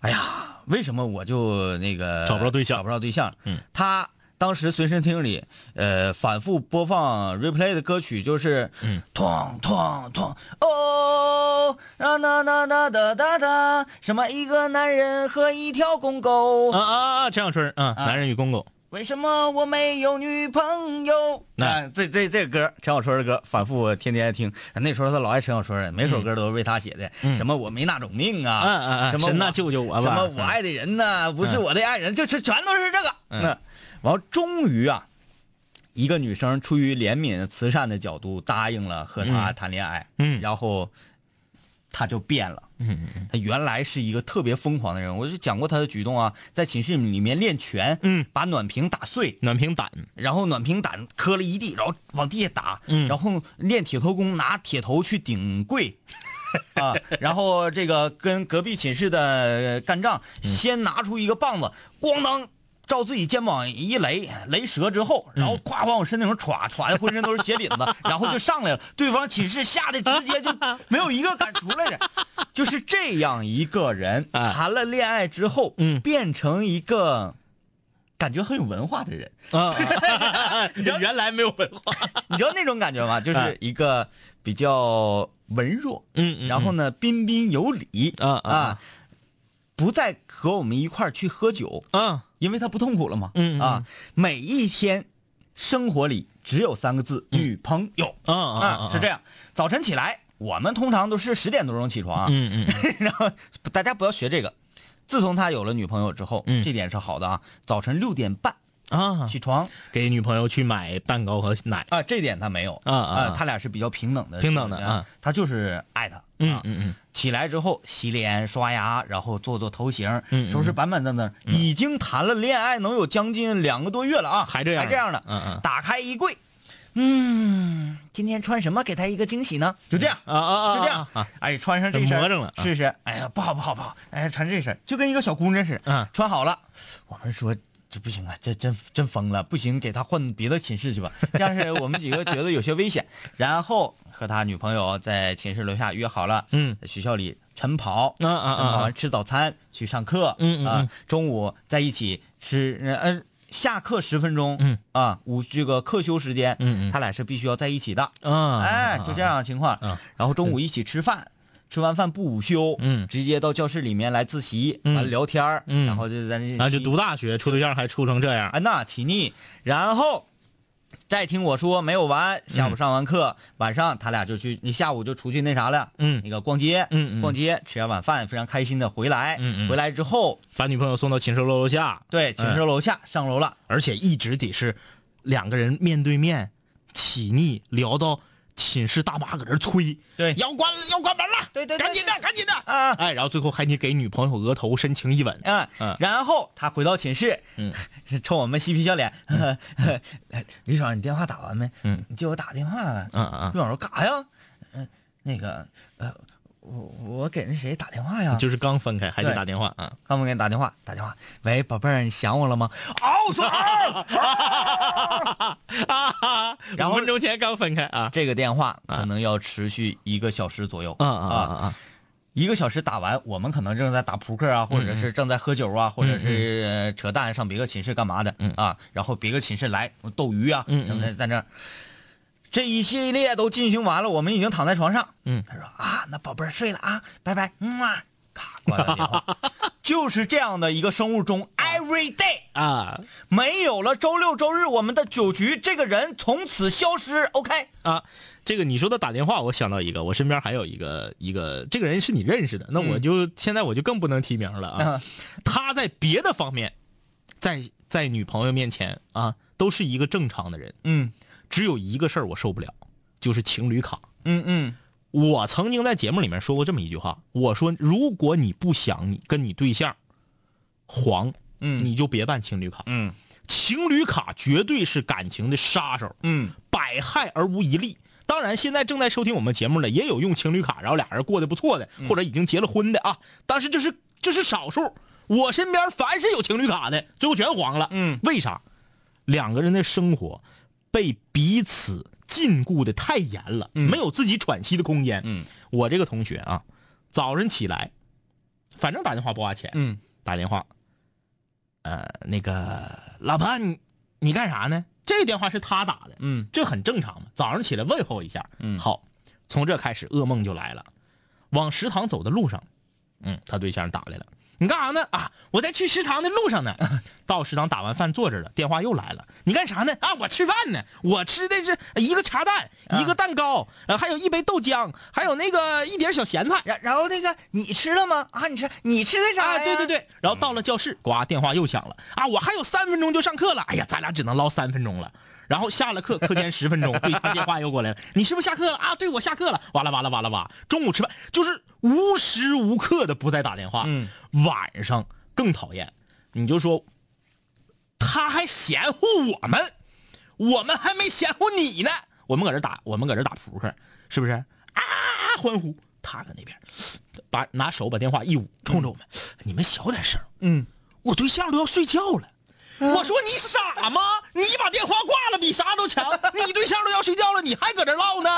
Speaker 2: 哎呀，为什么我就那个
Speaker 3: 找不着对象
Speaker 2: 找不着对象？
Speaker 3: 嗯，
Speaker 2: 他当时随身听里，呃，反复播放 replay 的歌曲就是，
Speaker 3: 嗯，
Speaker 2: 哐哐哐，哦，哒哒哒哒哒哒哒，什么一个男人和一条公狗，
Speaker 3: 啊啊啊！陈小春嗯，
Speaker 2: 啊
Speaker 3: 男人与公狗，
Speaker 2: 为什么我没有女朋友？
Speaker 3: 那
Speaker 2: 啊，这这这歌，陈小春的歌，反复天天听。那时候他老爱陈小春，每首歌都是为他写的。什么我没那种命啊，
Speaker 3: 嗯嗯嗯
Speaker 2: 什么
Speaker 3: 神呐救救我吧
Speaker 2: 什么我爱的人呢，不是我的爱人，就是全都是这个。
Speaker 3: 嗯
Speaker 2: 那完后终于啊，一个女生出于怜悯慈善的角度答应了和他谈恋爱。
Speaker 3: 嗯。
Speaker 2: 然后他就变了。
Speaker 3: 嗯嗯
Speaker 2: 他原来是一个特别疯狂的人，我就讲过他的举动啊，在寝室里面练拳，
Speaker 3: 嗯，
Speaker 2: 把暖瓶打碎，
Speaker 3: 暖瓶胆，
Speaker 2: 然后暖瓶胆磕了一地，然后往地下打，
Speaker 3: 嗯。
Speaker 2: 然后练铁头功，拿铁头去顶柜，啊，然后这个跟隔壁寝室的呃干仗，先拿出一个棒子，咣当。照自己肩膀一雷，雷折之后，然后咵往我身体上歘，歘的浑身都是血淋子，然后就上来了。对方寝室吓得直接就 没有一个敢出来的，就是这样一个人，
Speaker 3: 啊。
Speaker 2: 谈了恋爱之后，
Speaker 3: 嗯。
Speaker 2: 变成一个感觉很有文化的人。
Speaker 3: 啊，原来没有文化，
Speaker 2: 你知道那种感觉吗？就是一个比较文弱，
Speaker 3: 嗯嗯
Speaker 2: 然后呢彬彬有礼
Speaker 3: 啊啊。啊
Speaker 2: 不再和我们一块儿去喝酒，
Speaker 3: 啊，
Speaker 2: 因为他不痛苦了嘛。
Speaker 3: 嗯嗯
Speaker 2: 啊，每一天生活里只有三个字：女朋友
Speaker 3: 啊啊啊，
Speaker 2: 是这样。早晨起来，我们通常都是十点多钟起床啊，
Speaker 3: 嗯嗯
Speaker 2: 然后大家不要学这个。自从他有了女朋友之后，
Speaker 3: 嗯
Speaker 2: 这点是好的啊。早晨六点半
Speaker 3: 啊，
Speaker 2: 起床
Speaker 3: 给女朋友去买蛋糕和奶，
Speaker 2: 啊，这点他没有。
Speaker 3: 啊啊啊
Speaker 2: 他俩是比较平等的，
Speaker 3: 平等的啊，
Speaker 2: 他就是爱他，啊。
Speaker 3: 嗯嗯嗯，
Speaker 2: 起来之后洗脸刷牙，然后做做头型，收拾板板正正，已经谈了恋爱能有将近两个多月了啊，
Speaker 3: 还这样
Speaker 2: 还这样的，
Speaker 3: 嗯嗯。
Speaker 2: 打开衣柜，嗯，今天穿什么给他一个惊喜呢？就这样。
Speaker 3: 啊啊啊，
Speaker 2: 就这样。
Speaker 3: 啊，
Speaker 2: 哎，穿上这身
Speaker 3: 磨蹭了啊
Speaker 2: 试试。哎呀，不好不好不好，哎，穿这身就跟一个小姑娘似的。
Speaker 3: 嗯。
Speaker 2: 穿好了，我们说这不行啊，这真真疯了，不行，给他换别的寝室去吧。这样是我们几个觉得有些危险。然后和他女朋友在寝室楼下约好了，
Speaker 3: 嗯
Speaker 2: 在学校里晨跑，
Speaker 3: 啊啊啊
Speaker 2: 晨跑完吃早餐去上课，啊
Speaker 3: 嗯嗯嗯，
Speaker 2: 中午在一起吃，呃呃。下课十分钟，
Speaker 3: 嗯
Speaker 2: 啊，午这个课休时间，
Speaker 3: 嗯嗯
Speaker 2: 他俩是必须要在一起的，
Speaker 3: 嗯，
Speaker 2: 哎，就这样的情况。
Speaker 3: 嗯
Speaker 2: 然后中午一起吃饭，吃完饭不午休，
Speaker 3: 嗯。
Speaker 2: 直接到教室里面来自习，
Speaker 3: 嗯。
Speaker 2: 完了聊天儿
Speaker 3: 嗯。
Speaker 2: 然后就在那
Speaker 3: 啊，就读大学处对象还处成这样，
Speaker 2: 啊那起腻，然后再听我说没有完，下午上完课，晚上他俩就去，你下午就出去那啥了，
Speaker 3: 嗯。
Speaker 2: 那个逛街，
Speaker 3: 嗯嗯。
Speaker 2: 逛街吃完晚饭，非常开心的回来，
Speaker 3: 嗯嗯。
Speaker 2: 回来之后，
Speaker 3: 把女朋友送到寝室楼楼下，
Speaker 2: 对，寝室楼下上楼了，
Speaker 3: 而且一直得是两个人面对面起腻，聊到寝室大妈搁这催，
Speaker 2: 对。
Speaker 3: 要关了要关门了，
Speaker 2: 对对对
Speaker 3: 赶紧的赶紧的，
Speaker 2: 啊。
Speaker 3: 哎，然后最后还得给女朋友额头深情一吻，
Speaker 2: 嗯
Speaker 3: 嗯，
Speaker 2: 然后他回到寝室，
Speaker 3: 嗯，
Speaker 2: 冲我们嬉皮笑脸，李爽，你电话打完没？
Speaker 3: 嗯，
Speaker 2: 你借我打电话了。
Speaker 3: 嗯嗯。
Speaker 2: 李爽说干啥呀？嗯，那个，呃，我我给那谁打电话呀？
Speaker 3: 嗯，就是刚分开还得打电话啊，
Speaker 2: 刚我给你打电话，打电话，喂，宝贝儿，你想我了吗？嗷说嗷，
Speaker 3: 啊，
Speaker 2: 然后
Speaker 3: 五分钟前刚分开啊，
Speaker 2: 这个电话可能要持续一个小时左右。
Speaker 3: 啊啊啊啊，
Speaker 2: 一个小时打完，我们可能正在打扑克啊，或者是正在喝酒啊，或者是呃扯淡上别个寝室干嘛的，
Speaker 3: 嗯
Speaker 2: 啊，然后别个寝室来斗鱼啊，什么的，在那儿，这一系列都进行完了，我们已经躺在床上，
Speaker 3: 嗯。
Speaker 2: 他说啊，那宝贝儿睡了啊，拜拜，嗯啊，咔挂了电话，就是这样的一个生物钟，every day。
Speaker 3: 啊。
Speaker 2: 没有了周六周日我们的酒局，这个人从此消失。OK，
Speaker 3: 啊，这个你说的打电话，我想到一个，我身边还有一个一个，这个人是你认识的，那我就、现在我就更不能提名了啊。他在别的方面，在在女朋友面前啊，都是一个正常的人，
Speaker 2: 嗯
Speaker 3: 只有一个事儿我受不了，就是情侣卡。
Speaker 2: 嗯嗯
Speaker 3: 我曾经在节目里面说过这么一句话，我说如果你不想你跟你对象黄，
Speaker 2: 嗯
Speaker 3: 你就别办情侣卡。
Speaker 2: 嗯
Speaker 3: 情侣卡绝对是感情的杀手。
Speaker 2: 嗯
Speaker 3: 百害而无一利。当然，现在正在收听我们节目的也有用情侣卡，然后俩人过得不错的，或者已经结了婚的啊。但是这是这是少数。我身边凡是有情侣卡的，最后全黄了。
Speaker 2: 嗯
Speaker 3: 为啥？两个人的生活被彼此禁锢的太严了，没有自己喘息的空间。
Speaker 2: 嗯
Speaker 3: 我这个同学啊，早晨起来，反正打电话不花钱，
Speaker 2: 嗯
Speaker 3: 打电话，呃，那个老婆，你你干啥呢？这个电话是他打的，
Speaker 2: 嗯，
Speaker 3: 这很正常嘛。早上起来问候一下，
Speaker 2: 嗯
Speaker 3: 好，从这开始噩梦就来了。往食堂走的路上，嗯，他对象打来了，你干啥呢？啊，我在去食堂的路上呢。到食堂打完饭坐着了，电话又来了，你干啥呢？啊，我吃饭呢，我吃的是一个茶蛋，一个蛋糕，呃，还有一杯豆浆，还有那个一碟小咸菜。
Speaker 2: 然然后那个你吃了吗？啊，你吃你吃的啥
Speaker 3: 啊，
Speaker 2: 呀？
Speaker 3: 对对对，然后到了教室，呱，电话又响了啊！我还有三分钟就上课了，哎呀，咱俩只能唠三分钟了。然后下了课，课间十分钟，对他电话又过来了，你是不是下课了啊？对，我下课了。哇啦哇啦哇啦哇！中午吃饭就是无时无刻的不在打电话。
Speaker 2: 嗯，
Speaker 3: 晚上更讨厌，你就说他还嫌乎我们，我们还没嫌乎你呢。我们搁这打，我们搁这打扑克，是不是？啊，欢呼！他搁那边把拿手把电话一捂，冲着我们，你们小点声。
Speaker 2: 嗯，
Speaker 3: 我对象都要睡觉了。我说你傻吗？你把电话挂了比啥都强。你对象都要睡觉了，你还搁这唠呢？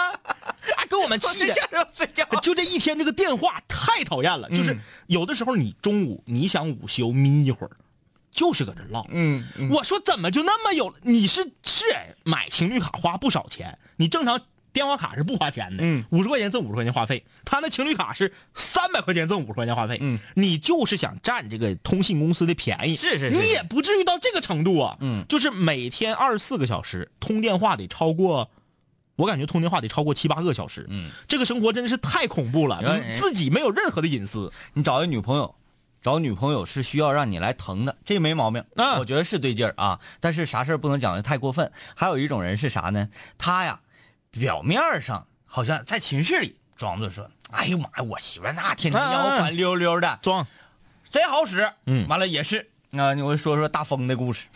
Speaker 3: 还，给我们气的。
Speaker 2: 要睡觉。
Speaker 3: 就这一天，这个电话太讨厌了。就是有的时候你中午你想午休眯一会儿，就是搁这唠。
Speaker 2: 嗯嗯
Speaker 3: 我说怎么就那么有？你是是买情侣卡花不少钱，你正常电话卡是不花钱的，
Speaker 2: 嗯，
Speaker 3: 五十块钱挣五十块钱话费，他那情侣卡是三百块钱挣五十块钱话费，
Speaker 2: 嗯，
Speaker 3: 你就是想占这个通信公司的便宜，
Speaker 2: 是是是
Speaker 3: 你也不至于到这个程度啊，
Speaker 2: 嗯
Speaker 3: 就是每天二十四个小时通电话得超过。我感觉通电话得超过七八个小时，
Speaker 2: 嗯，
Speaker 3: 这个生活真的是太恐怖了，自己没有任何的隐私，
Speaker 2: 你找个女朋友，找女朋友是需要让你来疼的，这没毛病，
Speaker 3: 嗯
Speaker 2: 我觉得是对劲儿啊。但是啥事儿不能讲的太过分。还有一种人是啥呢？他呀，表面上好像在寝室里装作说：“哎呦妈呀，我媳妇那天天让我管溜溜的，
Speaker 3: 装
Speaker 2: 贼好使。”
Speaker 3: 嗯
Speaker 2: 完了也是啊，我说说大风的故事。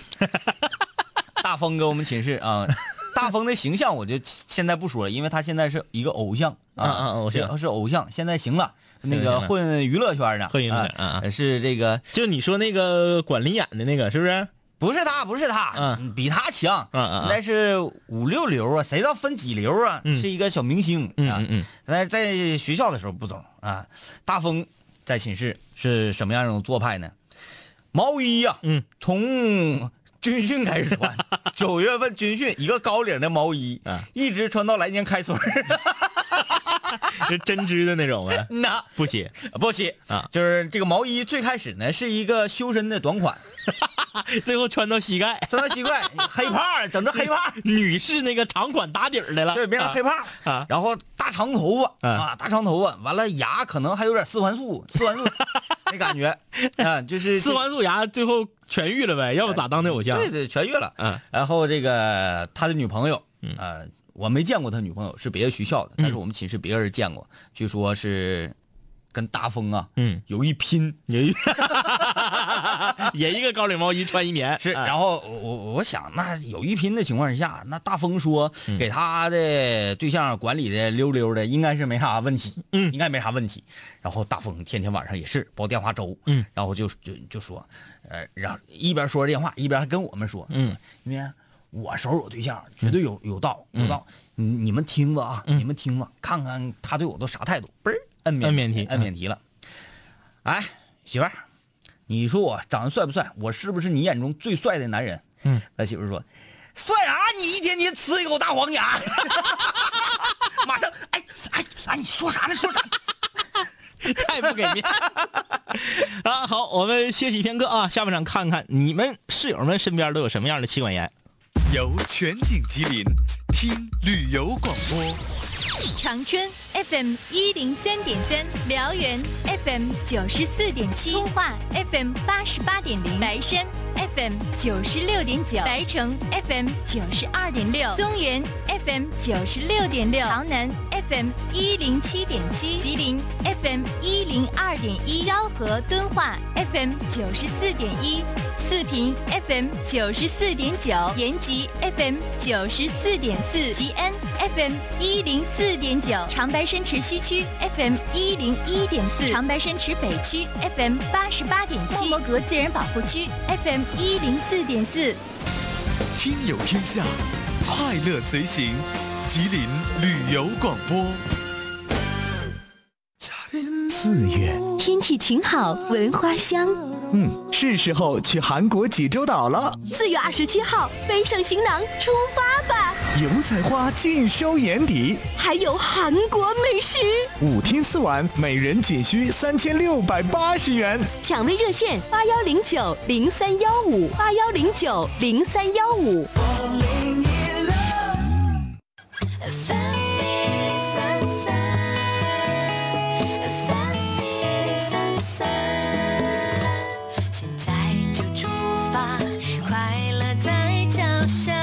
Speaker 2: 大风跟我们寝室啊，大风的形象我就现在不说了，因为他现在是一个偶像啊，
Speaker 3: 嗯嗯偶像
Speaker 2: 是是偶像，现在行了，那个混娱乐圈的，
Speaker 3: 混娱乐圈
Speaker 2: 是这个
Speaker 3: 就你说那个管林演的那个是不是？
Speaker 2: 不是他，不是他，
Speaker 3: 嗯，
Speaker 2: 比他强，
Speaker 3: 嗯嗯嗯。
Speaker 2: 那是五六流啊，谁知道分几流啊？
Speaker 3: 嗯。
Speaker 2: 是一个小明星啊。
Speaker 3: 嗯嗯，嗯，
Speaker 2: 但是在学校的时候不走啊。大风在寝室是什么样一种做派呢？毛衣呀、
Speaker 3: 嗯，
Speaker 2: 从军训开始穿，九月份军训一个高领的毛衣，
Speaker 3: 啊
Speaker 2: 一直穿到来年开春儿。
Speaker 3: 是针织的那种呗，
Speaker 2: 那
Speaker 3: 不洗。
Speaker 2: 不行
Speaker 3: 啊，
Speaker 2: 就是这个毛衣最开始呢是一个修身的短款，
Speaker 3: 最后穿到膝盖，
Speaker 2: 穿到膝盖黑胖儿，整成黑胖儿。
Speaker 3: 女士那个长款打底儿的了，
Speaker 2: 对，变成黑胖儿。
Speaker 3: 啊。
Speaker 2: 然后大长头发
Speaker 3: 啊。
Speaker 2: 啊，大长头发，完了牙可能还有点四环素，四环素那感觉。啊，就是
Speaker 3: 四环素牙最后痊愈了呗，要不咋当的偶像？
Speaker 2: 对对，痊愈了。
Speaker 3: 嗯，
Speaker 2: 然后这个他的女朋友，呃，我没见过他女朋友，是别的学校的，但是
Speaker 3: 嗯
Speaker 2: 我们寝室别人见过，据说是跟大风啊，
Speaker 3: 嗯，
Speaker 2: 有一拼。
Speaker 3: 也 也一个高领毛衣穿一年，
Speaker 2: 是，
Speaker 3: 哎
Speaker 2: 然后我我我想，那有一拼的情况下，那大风说
Speaker 3: 嗯。
Speaker 2: 给他的对象管理的溜溜的，应该是没啥问题，
Speaker 3: 嗯。
Speaker 2: 应该没啥问题。然后大风天天晚上也是煲电话粥，
Speaker 3: 嗯，
Speaker 2: 然后就就就说，呃，然后一边说着电话，一边还跟我们说，
Speaker 3: 嗯，
Speaker 2: 因为我手有对象，绝对有有道有道，你你们听着啊，你们听着，看看他对我都啥态度，嘣儿摁免
Speaker 3: 摁免提
Speaker 2: 摁免提了。哎，媳妇儿，你说我长得帅不帅？我是不是你眼中最帅的男人？
Speaker 3: 嗯，
Speaker 2: 他媳妇儿说：“帅啥？你一天天呲一口大黄牙。”马上，哎哎哎，你说啥呢？说啥？
Speaker 3: 太不给面子 啊！好，我们歇息片刻啊，下半场看看你们室友们身边都有什么样的妻管严。
Speaker 4: 由全景吉林听旅游广播。
Speaker 5: 长春 FM 一零三点三，辽源 FM 九十四点七，通化 FM 八十八点零，白山 FM 九十六点九，白城 FM 九十二点六，松原 FM 九十六点六，洮南 FM 一零七点七，吉林 FM 一零二点一，蛟河敦化 FM 九十四点一。四平 FM 九十四点九，延吉 FM 九十四点四，吉安 FM 一零四点九，长白山池西区 FM 一零一点四，长白山池北区 FM 八十八点七，莫摩格自然保护区 FM 一零四点四。
Speaker 4: 亲友天下，快乐随行，吉林旅游广播。四月，
Speaker 5: 天气晴好，闻花香。
Speaker 4: 嗯，是时候去韩国济州岛了。
Speaker 6: 四月二十七号，背上行囊出发吧！
Speaker 4: 油菜花尽收眼底，
Speaker 6: 还有韩国美食，
Speaker 4: 五天四晚，每人仅需三千六百八十元。
Speaker 6: 抢位热线八幺零九零三幺五八幺零九零三幺五。
Speaker 5: 在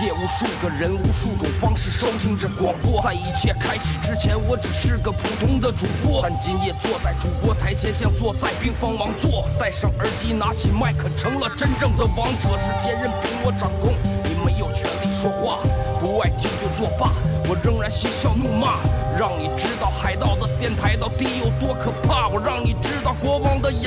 Speaker 7: 夜，无数个人，无数种方式收听着广播。在一切开始之前，我只是个普通的主播，但今夜坐在主播台前，像坐在冰封王座。戴上耳机，拿起麦克，成了真正的王者，世界任凭我掌控，你没有权利说话。不爱听就作罢，我仍然嬉笑怒骂，让你知道海盗的电台到底有多可怕，我让你知道国王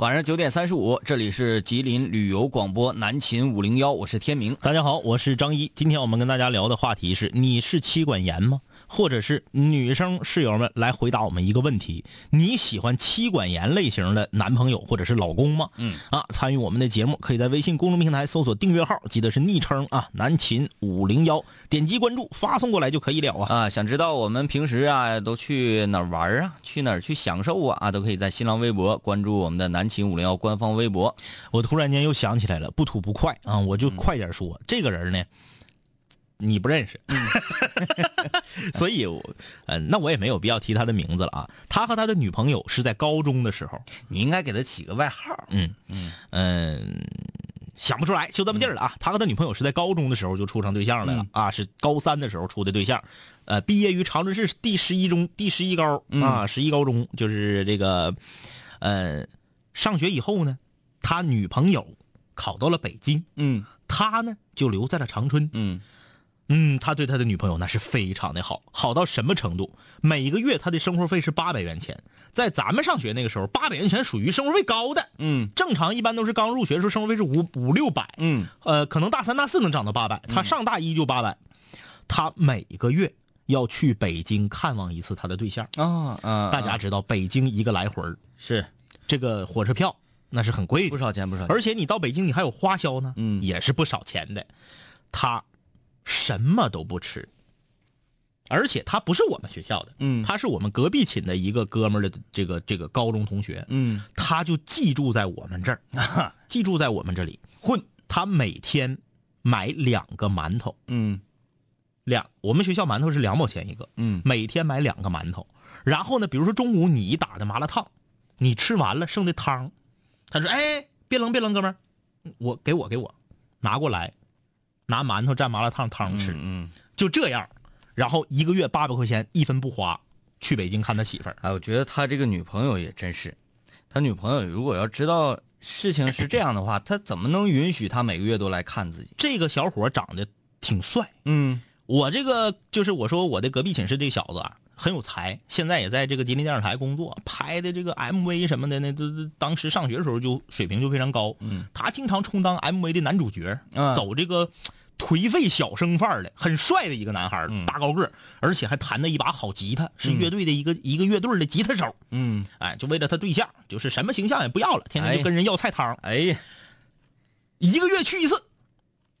Speaker 2: 晚上九点三十五，这里是吉林旅游广播南秦五零幺，我是天明。
Speaker 3: 大家好，我是张一。今天我们跟大家聊的话题是：你是妻管严吗？或者是女生室友们来回答我们一个问题：你喜欢妻管严类型的男朋友或者是老公吗？
Speaker 2: 嗯
Speaker 3: 啊，参与我们的节目，可以在微信公众平台搜索订阅号，记得是昵称啊，南秦五零幺，点击关注，发送过来就可以了啊。
Speaker 2: 啊，想知道我们平时啊都去哪儿玩啊，去哪儿去享受啊啊，都可以在新浪微博关注我们的南秦五零幺官方微博。
Speaker 3: 我突然间又想起来了，不吐不快啊，我就快点说，这个人呢，你不认识，所以我，嗯、那我也没有必要提他的名字了啊。他和他的女朋友是在高中的时候，
Speaker 2: 你应该给他起个外号。
Speaker 3: 嗯嗯嗯，想不出来，就这么地儿了啊。他和他女朋友是在高中的时候就处上对象来了、啊，是高三的时候处的对象，呃，毕业于长春市第十一中第十一高啊，十一高中就是这个，呃，上学以后呢，他女朋友考到了北京，
Speaker 2: 嗯
Speaker 3: 他呢就留在了长春。
Speaker 2: 嗯
Speaker 3: 嗯，他对他的女朋友那是非常的好，好到什么程度？每个月他的生活费是八百元钱，在咱们上学那个时候，八百元钱属于生活费高的。
Speaker 2: 嗯
Speaker 3: 正常一般都是刚入学的时候生活费是五五六百，
Speaker 2: 嗯
Speaker 3: 呃，可能大三大四能涨到八百，他上大一就八百，他每个月要去北京看望一次他的对象。
Speaker 2: 啊啊，
Speaker 3: 大家知道，北京一个来回
Speaker 2: 是
Speaker 3: 这个火车票那是很贵的
Speaker 2: 不，少钱不少钱。
Speaker 3: 而且你到北京你还有花销呢，
Speaker 2: 嗯
Speaker 3: 也是不少钱的。他什么都不吃，而且他不是我们学校的，
Speaker 2: 嗯。
Speaker 3: 他是我们隔壁寝的一个哥们儿的这个这个高中同学，
Speaker 2: 嗯。
Speaker 3: 他就寄住在我们这儿，寄住在我们这里。混。他每天买两个馒头，
Speaker 2: 嗯。
Speaker 3: 两我们学校馒头是两毛钱一个，
Speaker 2: 嗯。
Speaker 3: 每天买两个馒头。然后呢，比如说中午你打的麻辣烫，你吃完了剩的汤，他说：“哎，别扔别扔，哥们儿，我给我给我，拿过来，拿馒头蘸麻辣烫汤吃，
Speaker 2: 嗯。
Speaker 3: 就这样。然后一个月八百块钱，一分不花，去北京看他媳妇儿。
Speaker 2: 哎，我觉得他这个女朋友也真是，他女朋友如果要知道事情是这样的话，他怎么能允许他每个月都来看自己？
Speaker 3: 这个小伙长得挺帅，
Speaker 2: 嗯
Speaker 3: 我这个就是我说我的隔壁寝室这小子啊，很有才，现在也在这个吉林电视台工作，拍的这个 MV 什么的呢，都都当时上学的时候就水平就非常高。
Speaker 2: 嗯，
Speaker 3: 他经常充当 MV 的男主角，
Speaker 2: 嗯
Speaker 3: 走这个颓废小生范儿的，很帅的一个男孩，
Speaker 2: 嗯
Speaker 3: 大高个，而且还弹的一把好吉他，是乐队的一个、一个乐队的吉他手。
Speaker 2: 嗯，
Speaker 3: 哎，就为了他对象，就是什么形象也不要了，天天就跟人要菜汤。
Speaker 2: 哎呀，
Speaker 3: 一个月去一次，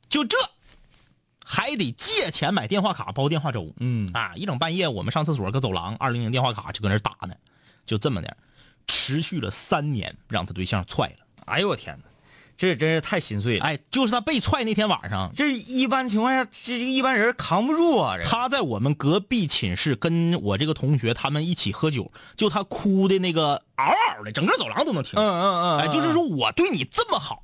Speaker 3: 就这，还得借钱买电话卡包电话粥。
Speaker 2: 嗯
Speaker 3: 啊，一整半夜我们上厕所搁走廊，二零零电话卡就搁那打呢，就这么的，持续了三年，让他对象踹了。
Speaker 2: 哎呦我天哪，这真是太心碎了。
Speaker 3: 哎，就是他被踹那天晚上，
Speaker 2: 这一般情况下，这这一般人扛不住啊！
Speaker 3: 他在我们隔壁寝室跟我这个同学他们一起喝酒，就他哭的那个嗷嗷的，整个走廊都能听。
Speaker 2: 嗯嗯嗯，
Speaker 3: 哎，就是说我对你这么好，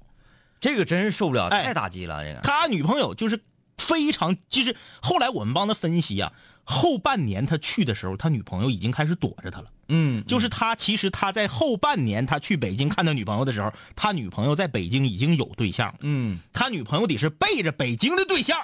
Speaker 2: 这个真是受不了，
Speaker 3: 哎
Speaker 2: 太打击了。这个，
Speaker 3: 他女朋友就是非常，就是后来我们帮他分析啊，后半年他去的时候，他女朋友已经开始躲着他了。
Speaker 2: 嗯，
Speaker 3: 就是他其实他在后半年他去北京看他女朋友的时候，他女朋友在北京已经有对象了，
Speaker 2: 嗯。
Speaker 3: 他女朋友得是背着北京的对象，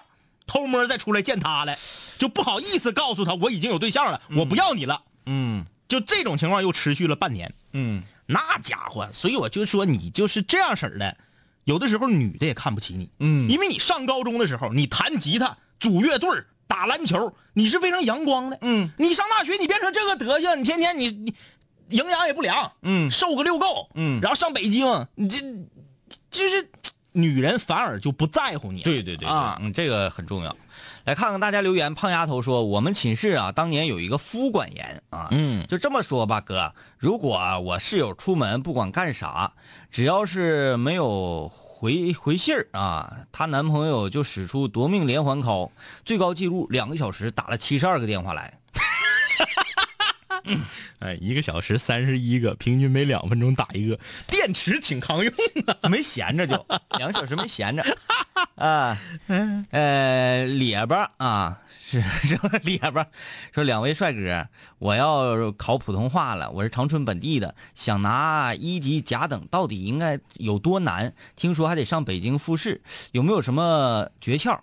Speaker 3: 偷摸再出来见他来，就不好意思告诉他我已经有对象了，我不要你了。
Speaker 2: 嗯。
Speaker 3: 就这种情况又持续了半年，
Speaker 2: 嗯，
Speaker 3: 那家伙，所以我就说你就是这样式儿的，有的时候女的也看不起你，
Speaker 2: 嗯。
Speaker 3: 因为你上高中的时候，你弹吉他、组乐队儿、打篮球，你是非常阳光的，
Speaker 2: 嗯，
Speaker 3: 你上大学你变成这个德行，你天天你你营养也不良，
Speaker 2: 嗯。
Speaker 3: 瘦个六够，
Speaker 2: 嗯。
Speaker 3: 然后上北京，你这就是女人反而就不在乎你，
Speaker 2: 对对对
Speaker 3: 啊，
Speaker 2: 嗯，这个很重要。来看看大家留言，胖丫头说，我们寝室啊，当年有一个夫管严啊，
Speaker 3: 嗯。
Speaker 2: 就这么说吧，哥，如果啊我室友出门不管干啥，只要是没有回回信儿啊，她男朋友就使出夺命连环 call，最高记录两个小时打了七十二个电话来。
Speaker 3: 哎，一个小时三十一个，平均每两分钟打一个，电池挺抗用的。
Speaker 2: 没闲着就两个小时没闲着，啊，呃，咧巴啊，是是咧巴，说两位帅哥，我要考普通话了，我是长春本地的，想拿一级甲等，到底应该有多难？听说还得上北京复试，有没有什么诀窍？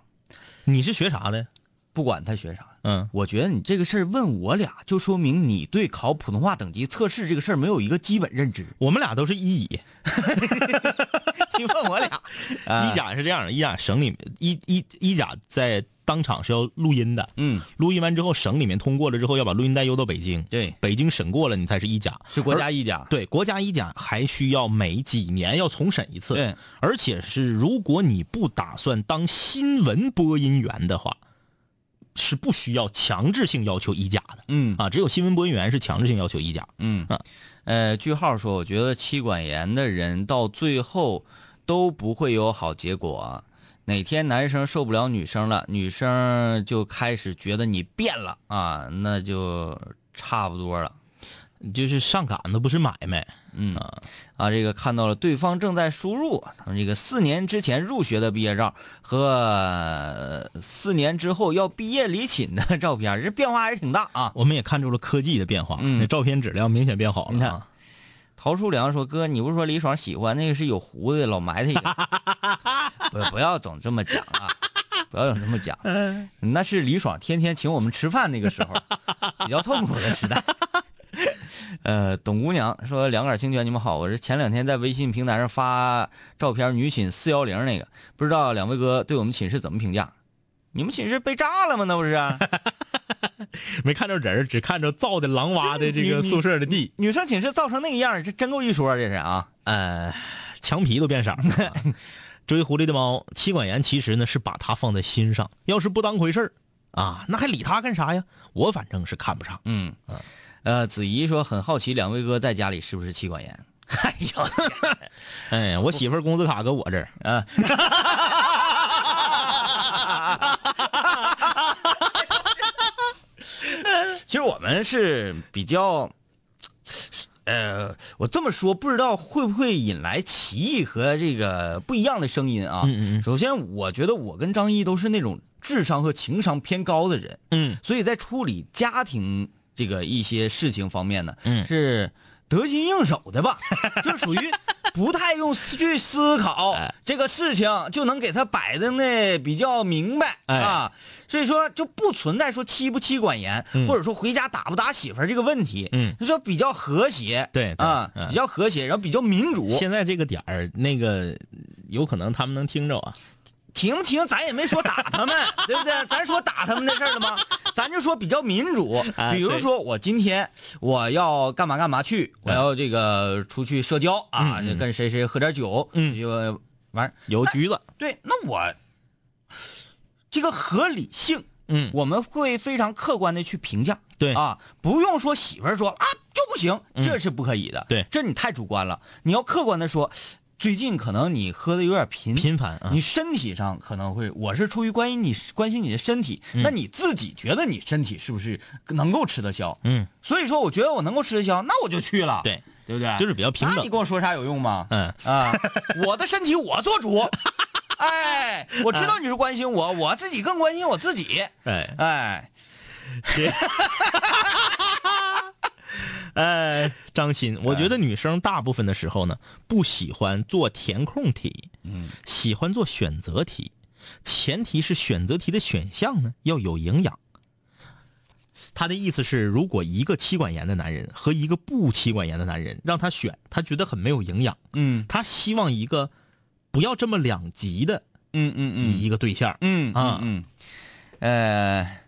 Speaker 3: 你是学啥的？
Speaker 2: 不管他学啥，
Speaker 3: 嗯，
Speaker 2: 我觉得你这个事儿问我俩，就说明你对考普通话等级测试这个事儿没有一个基本认知。
Speaker 3: 我们俩都是一乙。
Speaker 2: 你问我俩，啊
Speaker 3: 一甲是这样的，一甲省里面一一一甲在当场是要录音的，
Speaker 2: 嗯，
Speaker 3: 录音完之后省里面通过了之后要把录音带邮到北京，
Speaker 2: 对，
Speaker 3: 北京审过了你才是一甲，
Speaker 2: 是国家一甲。
Speaker 3: 对国家一甲还需要每几年要重审一次，
Speaker 2: 对，
Speaker 3: 而且是如果你不打算当新闻播音员的话，是不需要强制性要求一甲的，
Speaker 2: 嗯。
Speaker 3: 啊，只有新闻播音员是强制性要求一甲，
Speaker 2: 嗯。
Speaker 3: 啊，
Speaker 2: 呃，句号说，我觉得妻管严的人到最后都不会有好结果。哪天男生受不了女生了，女生就开始觉得你变了啊，那就差不多了。
Speaker 3: 就是上赶子不是买卖，
Speaker 2: 嗯啊，这个看到了对方正在输入这个四年之前入学的毕业照和呃四年之后要毕业离寝的照片，这变化还是挺大啊。
Speaker 3: 我们也看出了科技的变化，
Speaker 2: 嗯
Speaker 3: 那照片质量明显变好
Speaker 2: 你看
Speaker 3: 了啊。
Speaker 2: 陶书良说：“哥，你不是说李爽喜欢那个是有胡子的老埋汰一个？不不要总这么讲啊，不要总这么讲。那是李爽天天请我们吃饭那个时候，比较痛苦的时代。呃，董姑娘说：“两杆清泉，你们好，我是前两天在微信平台上发照片女寝四幺零那个，不知道两位哥对我们寝室怎么评价？你们寝室被炸了吗？那不是、啊？
Speaker 3: 没看着人儿，只看着造的狼挖的这个宿舍的地，
Speaker 2: 女生寝室造成那个样，这真够一说，这是啊。
Speaker 3: 呃，墙皮都变色了。追狐狸的猫，妻管严其实呢是把他放在心上，要是不当回事儿啊，那还理他干啥呀？我反正是看不上。
Speaker 2: 嗯，呃，子怡说很好奇两位哥在家里是不是妻管严？哎呦，
Speaker 3: 哎，我媳妇儿工资卡搁我这儿，
Speaker 2: 啊，其实我们是比较，呃，我这么说不知道会不会引来歧义和这个不一样的声音啊？
Speaker 3: 嗯嗯嗯。
Speaker 2: 首先，我觉得我跟张一都是那种智商和情商偏高的人，
Speaker 3: 嗯。
Speaker 2: 所以在处理家庭这个一些事情方面呢，
Speaker 3: 嗯。
Speaker 2: 是得心应手的吧，就属于不太用思去思考
Speaker 3: 哎。
Speaker 2: 这个事情，就能给他摆的呢比较明白
Speaker 3: 哎。
Speaker 2: 啊，所以说就不存在说妻不妻管严，
Speaker 3: 嗯。
Speaker 2: 或者说回家打不打媳妇儿这个问题，
Speaker 3: 嗯。
Speaker 2: 就说比较和谐，
Speaker 3: 对对
Speaker 2: 啊，
Speaker 3: 嗯。
Speaker 2: 比较和谐，然后比较民主，
Speaker 3: 现在这个点儿，那个有可能他们能听着啊。
Speaker 2: 听不停咱也没说打他们，对不对？咱说打他们的事儿了吗？咱就说比较民主，
Speaker 3: 哎
Speaker 2: 比如说我今天我要干嘛干嘛去，我要这个出去社交啊，跟谁谁喝点酒，
Speaker 3: 嗯
Speaker 2: 就玩儿。
Speaker 3: 有局子，
Speaker 2: 对，那我这个合理性，
Speaker 3: 嗯，
Speaker 2: 我们会非常客观的去评价。
Speaker 3: 对
Speaker 2: 啊，不用说媳妇儿说啊就不行，
Speaker 3: 嗯
Speaker 2: 这是不可以的。
Speaker 3: 对
Speaker 2: 这你太主观了。你要客观的说，最近可能你喝的有点频，
Speaker 3: 频繁啊
Speaker 2: 你身体上可能会，我是出于关心你关心你的身体，
Speaker 3: 嗯
Speaker 2: 那你自己觉得你身体是不是能够吃得消？
Speaker 3: 嗯，
Speaker 2: 所以说我觉得我能够吃得消，那我就去了。
Speaker 3: 对，
Speaker 2: 对不对？
Speaker 3: 就是比较平等
Speaker 2: 那你跟我说啥有用吗？
Speaker 3: 嗯
Speaker 2: 啊，我的身体我做主。哎，我知道你是关心我，我自己更关心我自己。
Speaker 3: 哎
Speaker 2: 哎，
Speaker 3: 哎，张鑫，我觉得女生大部分的时候呢，不喜欢做填空题，
Speaker 2: 嗯，
Speaker 3: 喜欢做选择题，前提是选择题的选项呢要有营养。他的意思是，如果一个妻管严的男人和一个不妻管严的男人让他选，他觉得很没有营养。
Speaker 2: 嗯
Speaker 3: 他希望一个不要这么两极的
Speaker 2: 嗯嗯嗯
Speaker 3: 一一个对象。
Speaker 2: 嗯
Speaker 3: 啊
Speaker 2: 嗯嗯，呃，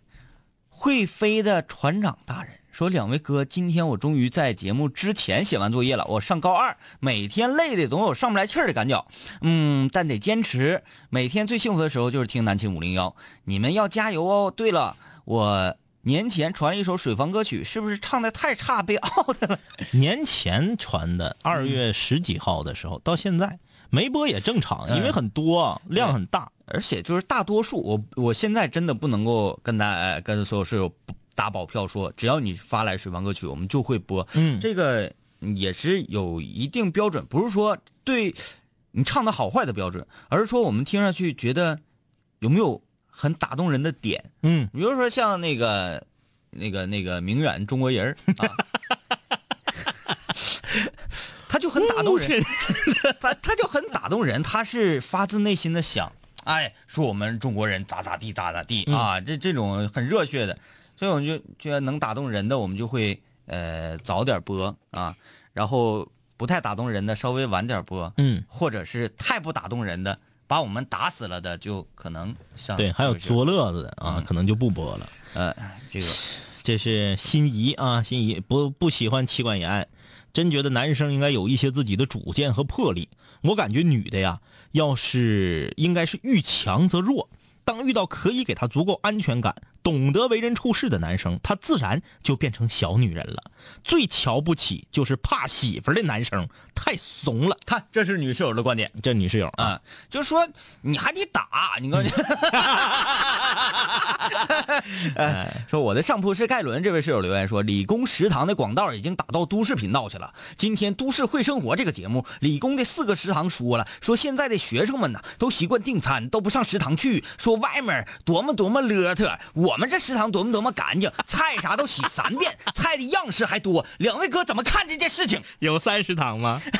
Speaker 2: 会飞的船长大人说：“两位哥，今天我终于在节目之前写完作业了。我上高二，每天累的总有上不来气儿的感觉。嗯，但得坚持。每天最幸福的时候就是听南青五零幺，你们要加油哦。对了，我年前传了一首水房歌曲，是不是唱的太差被 out 了？
Speaker 3: 年前传的，二月十几号的时候，到现在没播也正常，因为很多，量很大。
Speaker 2: 而且就是大多数，我我现在真的不能够跟大呃跟所有室友打保票说，只要你发来水房歌曲，我们就会播。
Speaker 3: 嗯
Speaker 2: 这个也是有一定标准，不是说对你唱的好坏的标准，而是说我们听上去觉得有没有很打动人的点。
Speaker 3: 嗯，
Speaker 2: 比如说像那个那个那个明远中国人儿 啊，他就很打动人，他他就很打动人，他是发自内心的想，哎，说我们中国人咋咋地咋咋地、啊，这这种很热血的，所以我们就觉得能打动人的，我们就会呃早点播啊，然后不太打动人的稍微晚点播，
Speaker 3: 嗯，
Speaker 2: 或者是太不打动人的，把我们打死了的，就可能像
Speaker 3: 对，还有作乐子的啊，
Speaker 2: 嗯
Speaker 3: 可能就不播了。
Speaker 2: 呃这个。
Speaker 3: 这是心仪啊，心仪不不喜欢妻管严，真觉得男生应该有一些自己的主见和魄力。我感觉女的呀，要是应该是遇强则弱。当遇到可以给她足够安全感、懂得为人处事的男生，他自然就变成小女人了。最瞧不起就是怕媳妇儿的男生，太怂了。
Speaker 2: 看，这是女室友的观点
Speaker 3: 这女室友啊，
Speaker 2: 啊，就说你还得打，你告诉你，哎说我的上铺是盖伦，这位室友留言说，理工食堂的广告已经打到都市频道去了。今天《都市会生活》这个节目，理工的四个食堂说了，说现在的学生们呢，都习惯订餐，都不上食堂去，说外面多么多么邋遢，我们这食堂多么多么干净，菜啥都洗三遍，菜的样式还多。两位哥怎么看这件事情？
Speaker 3: 有三食堂吗？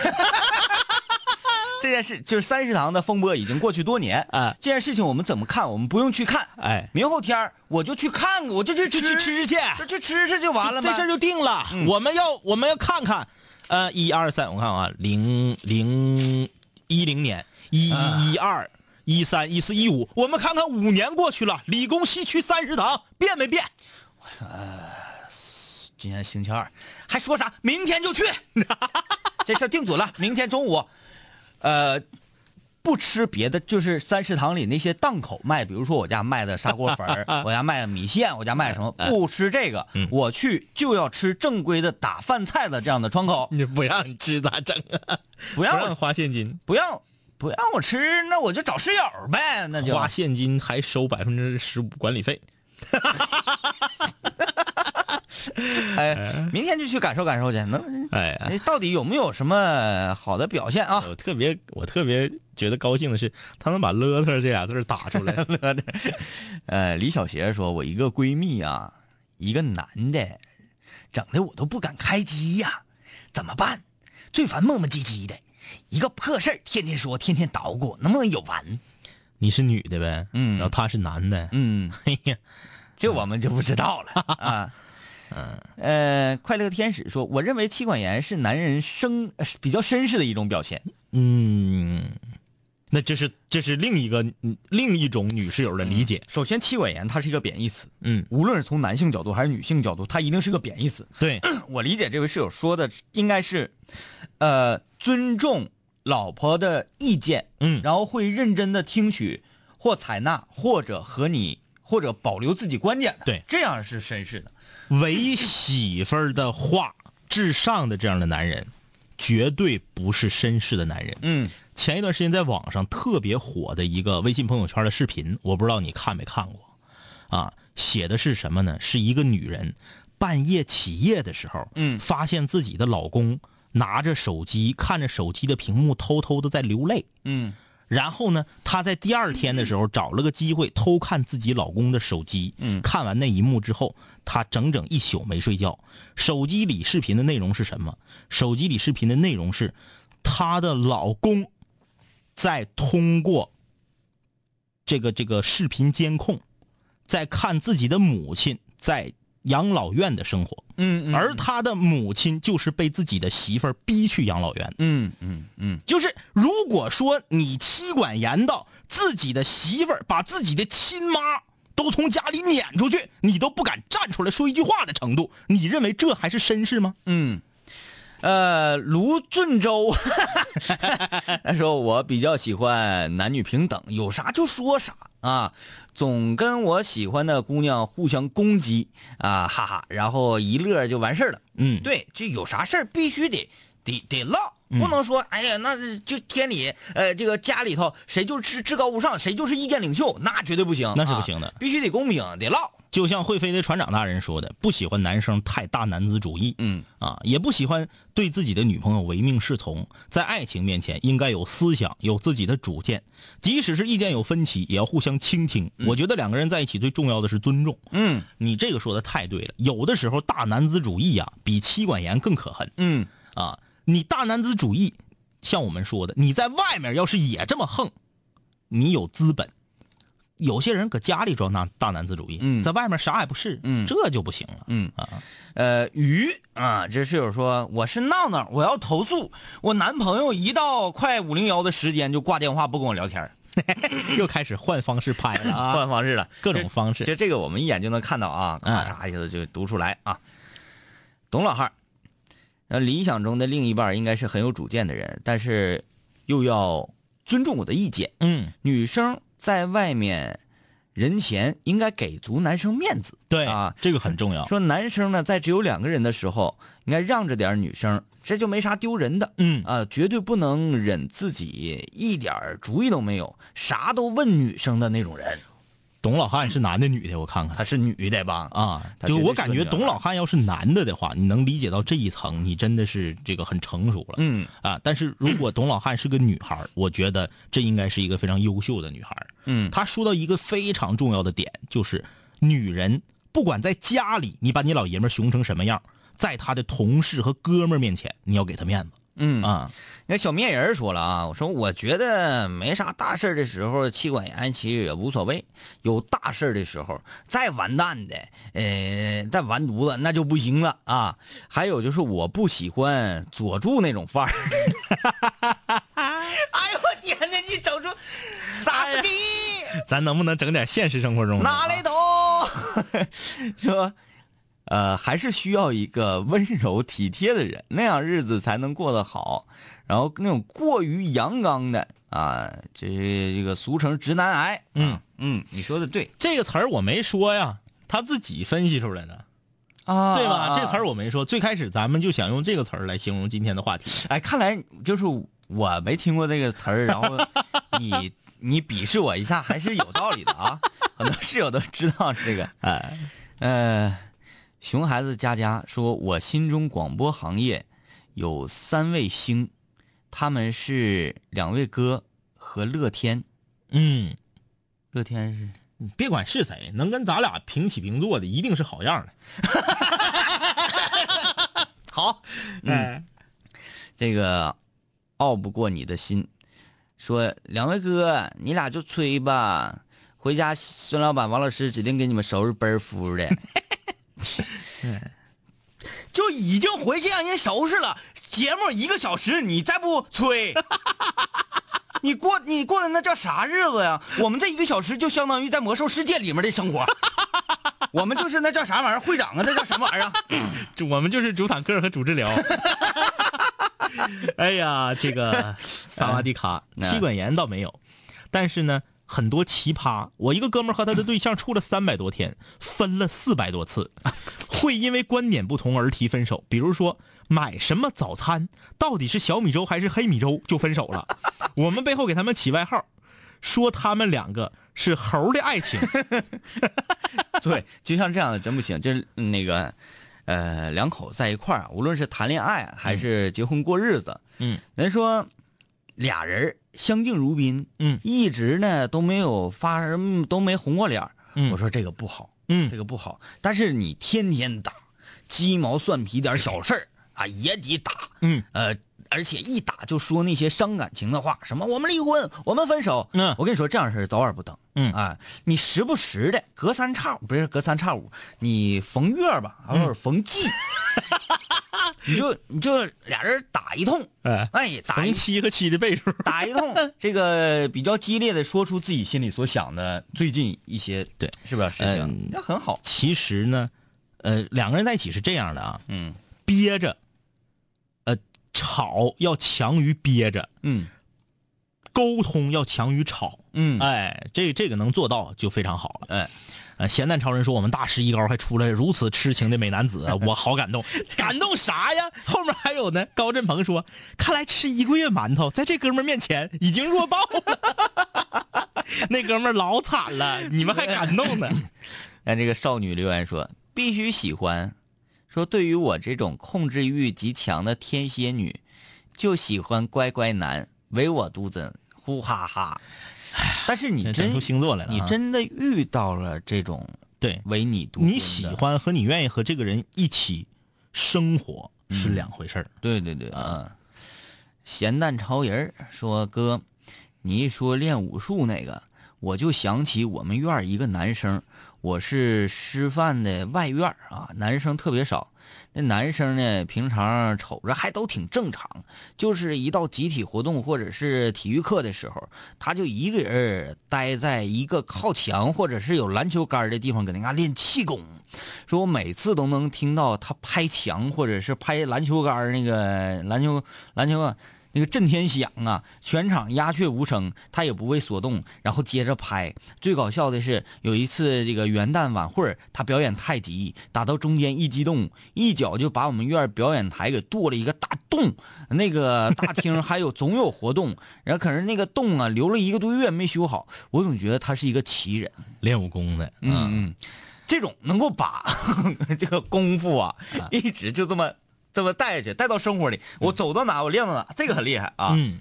Speaker 2: 这件事就是三食堂的风波已经过去多年
Speaker 3: 啊
Speaker 2: 这件事情我们怎么看？我们不用去看，
Speaker 3: 哎，
Speaker 2: 明后天儿我就去看，我就去吃
Speaker 3: 去吃去
Speaker 2: 就去吃吃就完了呗。
Speaker 3: 这事儿就定了。
Speaker 2: 嗯
Speaker 3: 我们要我们要看看，呃，一二三，我看啊，零零一零年，一一一二一三一四一五，我们看看五年过去了，理工西区三食堂变没变？
Speaker 2: 呃今天星期二，还说啥？明天就去，这事儿定准了。明天中午，呃，不吃别的，就是三食堂里那些档口卖，比如说我家卖的砂锅粉，我家卖的米线，我家卖什么，不吃这个，我去就要吃正规的打饭菜的这样的窗口，
Speaker 3: 你不让你吃咋整啊？不
Speaker 2: 让
Speaker 3: 花现金，
Speaker 2: 不让不让我吃，那我就找室友呗，那就
Speaker 3: 花现金还收百分之十五管理费。
Speaker 2: 哎，明天就去感受感受去，能
Speaker 3: 哎，
Speaker 2: 哎到底有没有什么好的表现啊？
Speaker 3: 我特别我特别觉得高兴的是，他能把“邋遢”这俩字打出来。
Speaker 2: 呃，李小邪说：“我一个闺蜜啊，一个男的，整的我都不敢开机呀、怎么办？最烦磨磨唧唧的，一个破事儿天天说，天天捣鼓，能不能有完？
Speaker 3: 你是女的呗，
Speaker 2: 嗯
Speaker 3: 然后他是男的，
Speaker 2: 嗯，
Speaker 3: 哎呀，
Speaker 2: 这我们就不知道了 啊。嗯，呃，快乐天使说，我认为妻管严是男人绅呃比较绅士的一种表现。
Speaker 3: 嗯，那这是这是另一个嗯另一种女室友的理解，
Speaker 2: 首先，妻管严它是一个贬义词，
Speaker 3: 嗯，
Speaker 2: 无论是从男性角度还是女性角度，它一定是个贬义词。
Speaker 3: 对，
Speaker 2: 我理解这位室友说的应该是，呃，尊重老婆的意见，
Speaker 3: 嗯
Speaker 2: 然后会认真的听取或采纳，或者和你或者保留自己观点的，
Speaker 3: 对
Speaker 2: 这样是绅士的。
Speaker 3: 为媳妇儿的话至上的这样的男人，绝对不是绅士的男人。
Speaker 2: 嗯
Speaker 3: 前一段时间在网上特别火的一个微信朋友圈的视频，我不知道你看没看过，啊，写的是什么呢？是一个女人半夜起夜的时候，
Speaker 2: 嗯
Speaker 3: 发现自己的老公拿着手机看着手机的屏幕，偷偷的在流泪。
Speaker 2: 嗯
Speaker 3: 然后呢，她在第二天的时候找了个机会偷看自己老公的手机。
Speaker 2: 嗯
Speaker 3: 看完那一幕之后，她整整一宿没睡觉。手机里视频的内容是什么？手机里视频的内容是她的老公在通过这个这个视频监控，在看自己的母亲在养老院的生活，
Speaker 2: 嗯
Speaker 3: 而他的母亲就是被自己的媳妇儿逼去养老院的。
Speaker 2: 嗯嗯嗯
Speaker 3: 就是如果说你妻管严到自己的媳妇儿把自己的亲妈都从家里撵出去，你都不敢站出来说一句话的程度，你认为这还是绅士吗？
Speaker 2: 嗯，呃，卢俊洲，他说我比较喜欢男女平等，有啥就说啥啊，总跟我喜欢的姑娘互相攻击啊，哈哈，然后一乐就完事儿了。
Speaker 3: 嗯，
Speaker 2: 对，这有啥事儿必须得得得唠，不能说哎呀，那就天理，呃，这个家里头谁就是至高无上，谁就是意见领袖，那绝对不行，啊
Speaker 3: 那是不行的。
Speaker 2: 必须得公平，得唠。
Speaker 3: 就像会飞的船长大人说的，不喜欢男生太大男子主义，
Speaker 2: 嗯。
Speaker 3: 啊，也不喜欢对自己的女朋友唯命是从，在爱情面前应该有思想，有自己的主见，即使是意见有分歧，也要互相倾听。我觉得两个人在一起最重要的是尊重。
Speaker 2: 嗯。
Speaker 3: 你这个说的太对了，有的时候大男子主义呀、比妻管严更可恨。
Speaker 2: 嗯。
Speaker 3: 啊！你大男子主义，像我们说的，你在外面要是也这么横，你有资本。有些人搁家里装大大男子主义，
Speaker 2: 嗯。
Speaker 3: 在外面啥也不是，
Speaker 2: 嗯。
Speaker 3: 这就不行了。
Speaker 2: 嗯。
Speaker 3: 啊，
Speaker 2: 呃，鱼啊，这室友说我是闹闹，我要投诉我男朋友一到快五零幺的时间就挂电话不跟我聊天儿。
Speaker 3: 又开始换方式拍了啊，
Speaker 2: 换方式了，
Speaker 3: 各种方式。
Speaker 2: 就这个我们一眼就能看到啊，
Speaker 3: 嗯
Speaker 2: 咔嚓一下子就读出来啊。董老汉儿，呃，理想中的另一半应该是很有主见的人，但是又要尊重我的意见。
Speaker 3: 嗯，
Speaker 2: 女生在外面人前应该给足男生面子。
Speaker 3: 对
Speaker 2: 啊，
Speaker 3: 这个很重要。
Speaker 2: 说男生呢，在只有两个人的时候，应该让着点女生，这就没啥丢人的。
Speaker 3: 嗯
Speaker 2: 啊，绝对不能忍自己一点主意都没有，啥都问女生的那种人。
Speaker 3: 董老汉是男的女的？我看看
Speaker 2: 她是女的吧？
Speaker 3: 啊，就我感觉董老汉要是男的的话，你能理解到这一层，你真的是这个很成熟了。
Speaker 2: 嗯
Speaker 3: 啊，但是如果董老汉是个女孩，我觉得这应该是一个非常优秀的女孩儿。
Speaker 2: 嗯
Speaker 3: 他说到一个非常重要的点，就是女人不管在家里，你把你老爷们熊成什么样，在他的同事和哥们儿面前，你要给他面子
Speaker 2: 嗯
Speaker 3: 啊。
Speaker 2: 那小面人说了啊，我说我觉得没啥大事的时候，妻管严其实也无所谓；有大事的时候，再完蛋的，呃，再完犊子那就不行了啊。还有就是我不喜欢佐助那种范儿。哎呦我天哪，你整出傻子逼！
Speaker 3: 咱能不能整点现实生活中？
Speaker 2: 哪里都说，呃，还是需要一个温柔体贴的人，那样日子才能过得好。然后那种过于阳刚的啊，这这个俗称直男癌。
Speaker 3: 嗯
Speaker 2: 嗯，你说的对
Speaker 3: 这个词儿我没说呀，他自己分析出来的，
Speaker 2: 啊
Speaker 3: 对吧？这词儿我没说。最开始咱们就想用这个词儿来形容今天的话题。
Speaker 2: 哎，看来就是我没听过这个词儿，然后 你你鄙视我一下，还是有道理的啊。很多室友都知道这个。
Speaker 3: 哎，
Speaker 2: 呃，熊孩子佳佳说，我心中广播行业有三位星，他们是两位哥和乐天。
Speaker 3: 嗯，
Speaker 2: 乐天是
Speaker 3: 你别管是谁，能跟咱俩平起平坐的，一定是好样的。
Speaker 2: 好，
Speaker 3: 嗯，
Speaker 2: 这个拗不过你的心，说两位哥，你俩就吹吧，回家孙老板、王老师指定给你们收拾倍儿服的。就已经回去让人收拾了，节目一个小时，你再不催，你过你过的那叫啥日子呀？我们这一个小时就相当于在魔兽世界里面的生活，我们就是那叫啥玩意儿会长啊？那叫什么玩意儿啊？
Speaker 3: 我们就是主坦克和主治疗。哎呀，这个萨瓦迪卡
Speaker 2: 嗯
Speaker 3: 妻管严倒没有，但是呢，很多奇葩。我一个哥们儿和他的对象处了三百多天，分了四百多次，会因为观点不同而提分手。比如说买什么早餐，到底是小米粥还是黑米粥，就分手了。我们背后给他们起外号，说他们两个是猴的爱情。
Speaker 2: 对，就像这样的真不行，就是那个，呃，两口子在一块无论是谈恋爱还是结婚过日子，
Speaker 3: 嗯，
Speaker 2: 人说俩人相敬如宾，
Speaker 3: 嗯。
Speaker 2: 一直呢都没有发生都没红过脸儿
Speaker 3: 嗯。
Speaker 2: 我说这个不好，
Speaker 3: 嗯。
Speaker 2: 这个不好。但是你天天打，鸡毛蒜皮点小事儿啊也得打，
Speaker 3: 嗯，
Speaker 2: 呃，而且一打就说那些伤感情的话，什么我们离婚，我们分手。
Speaker 3: 嗯
Speaker 2: 我跟你说这样事儿早晚不等。
Speaker 3: 嗯
Speaker 2: 啊，你时不时的隔三差五，不是隔三差五，你逢月吧，或者逢季，你就你就俩人打一通，
Speaker 3: 哎
Speaker 2: 哎，打一
Speaker 3: 逢七和七的倍数。
Speaker 2: 打一通，这个比较激烈的说出自己心里所想的最近一些
Speaker 3: 对
Speaker 2: 是不是事情
Speaker 3: 嗯，
Speaker 2: 那很好。
Speaker 3: 其实呢，呃，两个人在一起是这样的啊，
Speaker 2: 嗯
Speaker 3: 憋着，呃，吵要强于憋着，
Speaker 2: 嗯
Speaker 3: 沟通要强于吵。
Speaker 2: 嗯，
Speaker 3: 哎，这这个能做到就非常好了。
Speaker 2: 哎，
Speaker 3: 呃，咸蛋超人说我们大师一高还出来如此痴情的美男子，我好感动。感动啥呀？后面还有呢。高振鹏说，看来吃一个月馒头，在这哥们儿面前已经弱爆了。那哥们儿老惨了，你们还感动呢？
Speaker 2: 那这个少女留言说必须喜欢，说对于我这种控制欲极强的天蝎女，就喜欢乖乖男，唯我独尊，呼哈哈。但是你真
Speaker 3: 出星座来了啊
Speaker 2: 你真的遇到了这种
Speaker 3: 对
Speaker 2: 唯你独尊
Speaker 3: 你喜欢和你愿意和这个人一起生活是两回事儿。
Speaker 2: 对对对啊！咸蛋超人儿说：“哥，你一说练武术那个，我就想起我们院一个男生，我是师范的外院啊，男生特别少。那男生呢，平常瞅着还都挺正常，就是一到集体活动或者是体育课的时候，他就一个人待在一个靠墙或者是有篮球杆的地方，搁那嘎练气功。说我每次都能听到他拍墙或者是拍篮球杆那个篮球篮球啊。那个震天响啊，全场鸦雀无声，他也不为所动，然后接着拍。最搞笑的是，有一次这个元旦晚会他表演太极，打到中间一激动，一脚就把我们院表演台给剁了一个大洞。那个大厅还有总有活动，然后可是那个洞啊留了一个多月没修好，我总觉得他是一个奇人。
Speaker 3: 练武功的，
Speaker 2: 嗯嗯，这种能够把 这个功夫啊，一直就这么这么带下去，带到生活里，我走到哪我练到哪，这个很厉害啊。
Speaker 3: 嗯，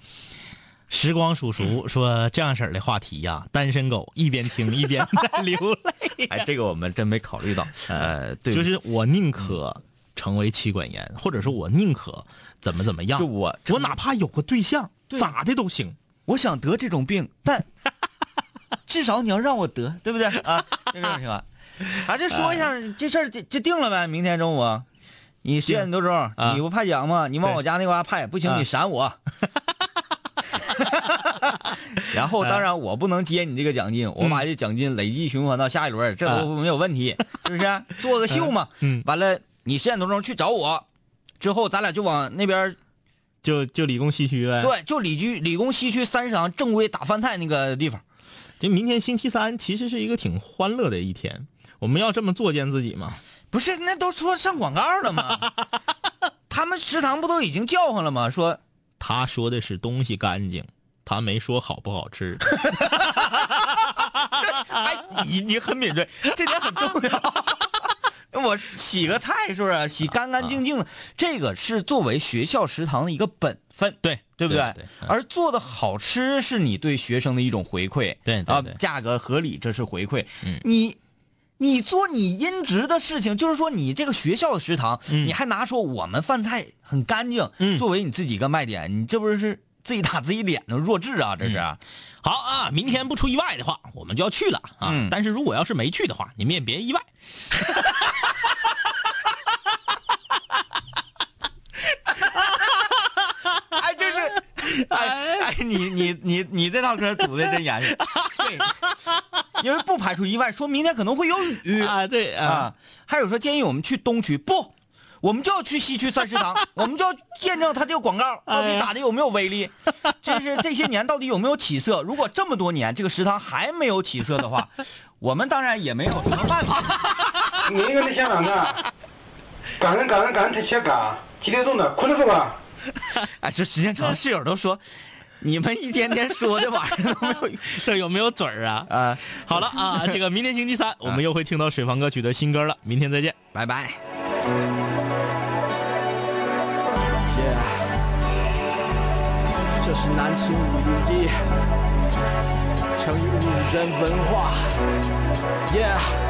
Speaker 3: 时光叔叔说这样式儿的话题呀、单身狗一边听 一边在流泪。
Speaker 2: 哎，这个我们真没考虑到。呃，对，
Speaker 3: 就是我宁可成为妻管严，或者说我宁可怎么怎么样，
Speaker 2: 就我
Speaker 3: 我哪怕有个对象，
Speaker 2: 对
Speaker 3: 咋的都行。
Speaker 2: 我想得这种病，但 至少你要让我得，对不对啊？就这种情况。啊，就说一下这事儿，就就定了呗。明天中午，你十点多钟，
Speaker 3: 啊
Speaker 2: 你不派奖吗？你往我家那块派，不行
Speaker 3: 啊
Speaker 2: 你闪我。然后，当然我不能接你这个奖金，我把这奖金累计循环到下一轮，这都没有问题，是不是？做个秀嘛。
Speaker 3: 嗯，
Speaker 2: 完了，你十点多钟去找我，之后咱俩就往那边
Speaker 3: 就就理工西区呗。，
Speaker 2: 对，就理居理工西区三食堂正规打饭菜那个地方。
Speaker 3: 就明天星期三其实是一个挺欢乐的一天，我们要这么作践自己吗？
Speaker 2: 不是，那都说上广告了吗？他们食堂不都已经叫唤了吗？说
Speaker 3: 他说的是东西干净，他没说好不好吃。
Speaker 2: 哎，你你很敏锐，这点很重要。我洗个菜是不是洗干干净净的？这个是作为学校食堂的一个本分，
Speaker 3: 对
Speaker 2: 对不
Speaker 3: 对对嗯
Speaker 2: 而做的好吃是你对学生的一种回馈，啊
Speaker 3: 对对对，
Speaker 2: 价格合理这是回馈。
Speaker 3: 嗯
Speaker 2: 你你做你音职的事情，就是说你这个学校的食堂，
Speaker 3: 嗯
Speaker 2: 你还拿说我们饭菜很干净，
Speaker 3: 嗯
Speaker 2: 作为你自己一个卖点，你这不是自己打自己脸呢？弱智啊，这是。
Speaker 3: 好啊，明天不出意外的话，我们就要去了啊。
Speaker 2: 嗯
Speaker 3: 但是如果要是没去的话，你们也别意外。
Speaker 2: 哎，这是，哎哎，你你你你这套歌组的真严实，对，因为不排除意外，说明天可能会有雨
Speaker 3: 啊，对
Speaker 2: 啊，还有说建议我们去东区，不，我们就要去西区三食堂，我们就要见证他这个广告到底打的有没有威力，这是这些年到底有没有起色？如果这么多年这个食堂还没有起色的话，我们当然也没有什么办法。
Speaker 8: 你一个人想哪个？感恩感恩感恩特切嘎，几点钟的？困了是吧？
Speaker 2: 哎，这时间长，室友都说，你们一天天说的玩意儿都没有
Speaker 3: 这有没有嘴儿啊？
Speaker 2: 啊！
Speaker 3: 好了啊，这个明天星期三我们又会听到水房歌曲的新歌了。明天再见。
Speaker 2: 拜拜。
Speaker 9: 这是南秦五零一，成语五人文化。Yeah。